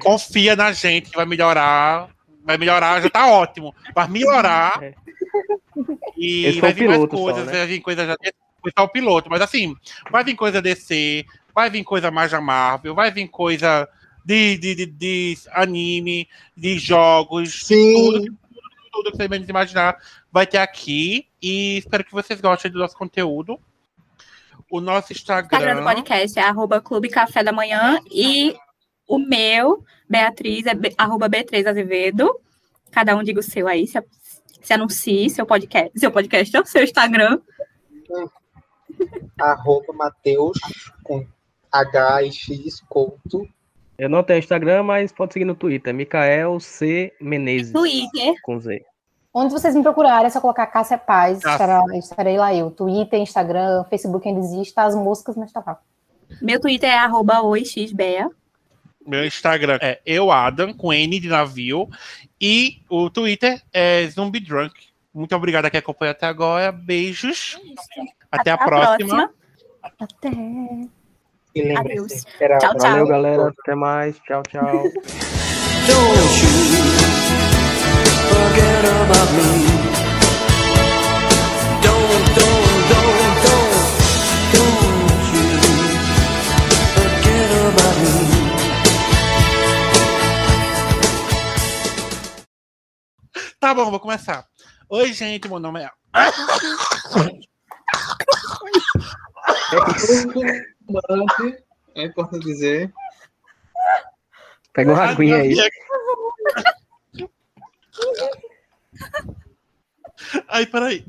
Confia na gente que vai melhorar. Vai melhorar, já tá ótimo. Vai melhorar. É. E Esse vai vir mais piloto só, coisas, né? vai vir coisa já. Foi só o piloto, mas assim, vai vir coisa DC, vai vir coisa mais da Marvel, vai vir coisa de, de, de, de anime, de jogos, Sim, tudo que você menos imaginar vai ter aqui. E espero que vocês gostem do nosso conteúdo. O nosso Instagram do Instagram. podcast é arroba Clube Café da Manhã e o meu, Beatriz, é arroba B3 Azevedo. Cada um diga o seu aí, se, se anuncie seu podcast, seu podcast, o seu Instagram. arroba Mateus com H e X Couto. Eu não tenho Instagram, mas pode seguir no Twitter. Micael C. Menezes. Twitter, Com Z. Onde vocês me procurarem, é só colocar Cássia Paz, Cássia. estará- estarei lá eu. Twitter, Instagram, Facebook ainda existe, tá as músicas, mas tá lá. meu Twitter é arroba oixbea. Meu Instagram é euadam, com N de navio. E o Twitter é Zumbi Drunk. Muito obrigado a quem acompanhou até agora. Beijos. Até, a, próxima. Até. E lembre-se, era Tchau, tchau. Valeu, galera. Até mais. Tchau, tchau. Don't you forget about me. Don't, don't, don't, don't, don't you forget about me. Tá bom, vou começar. Oi, gente, meu nome é. Mante, é importante dizer. Pega uma aguinha aí. Ai, peraí.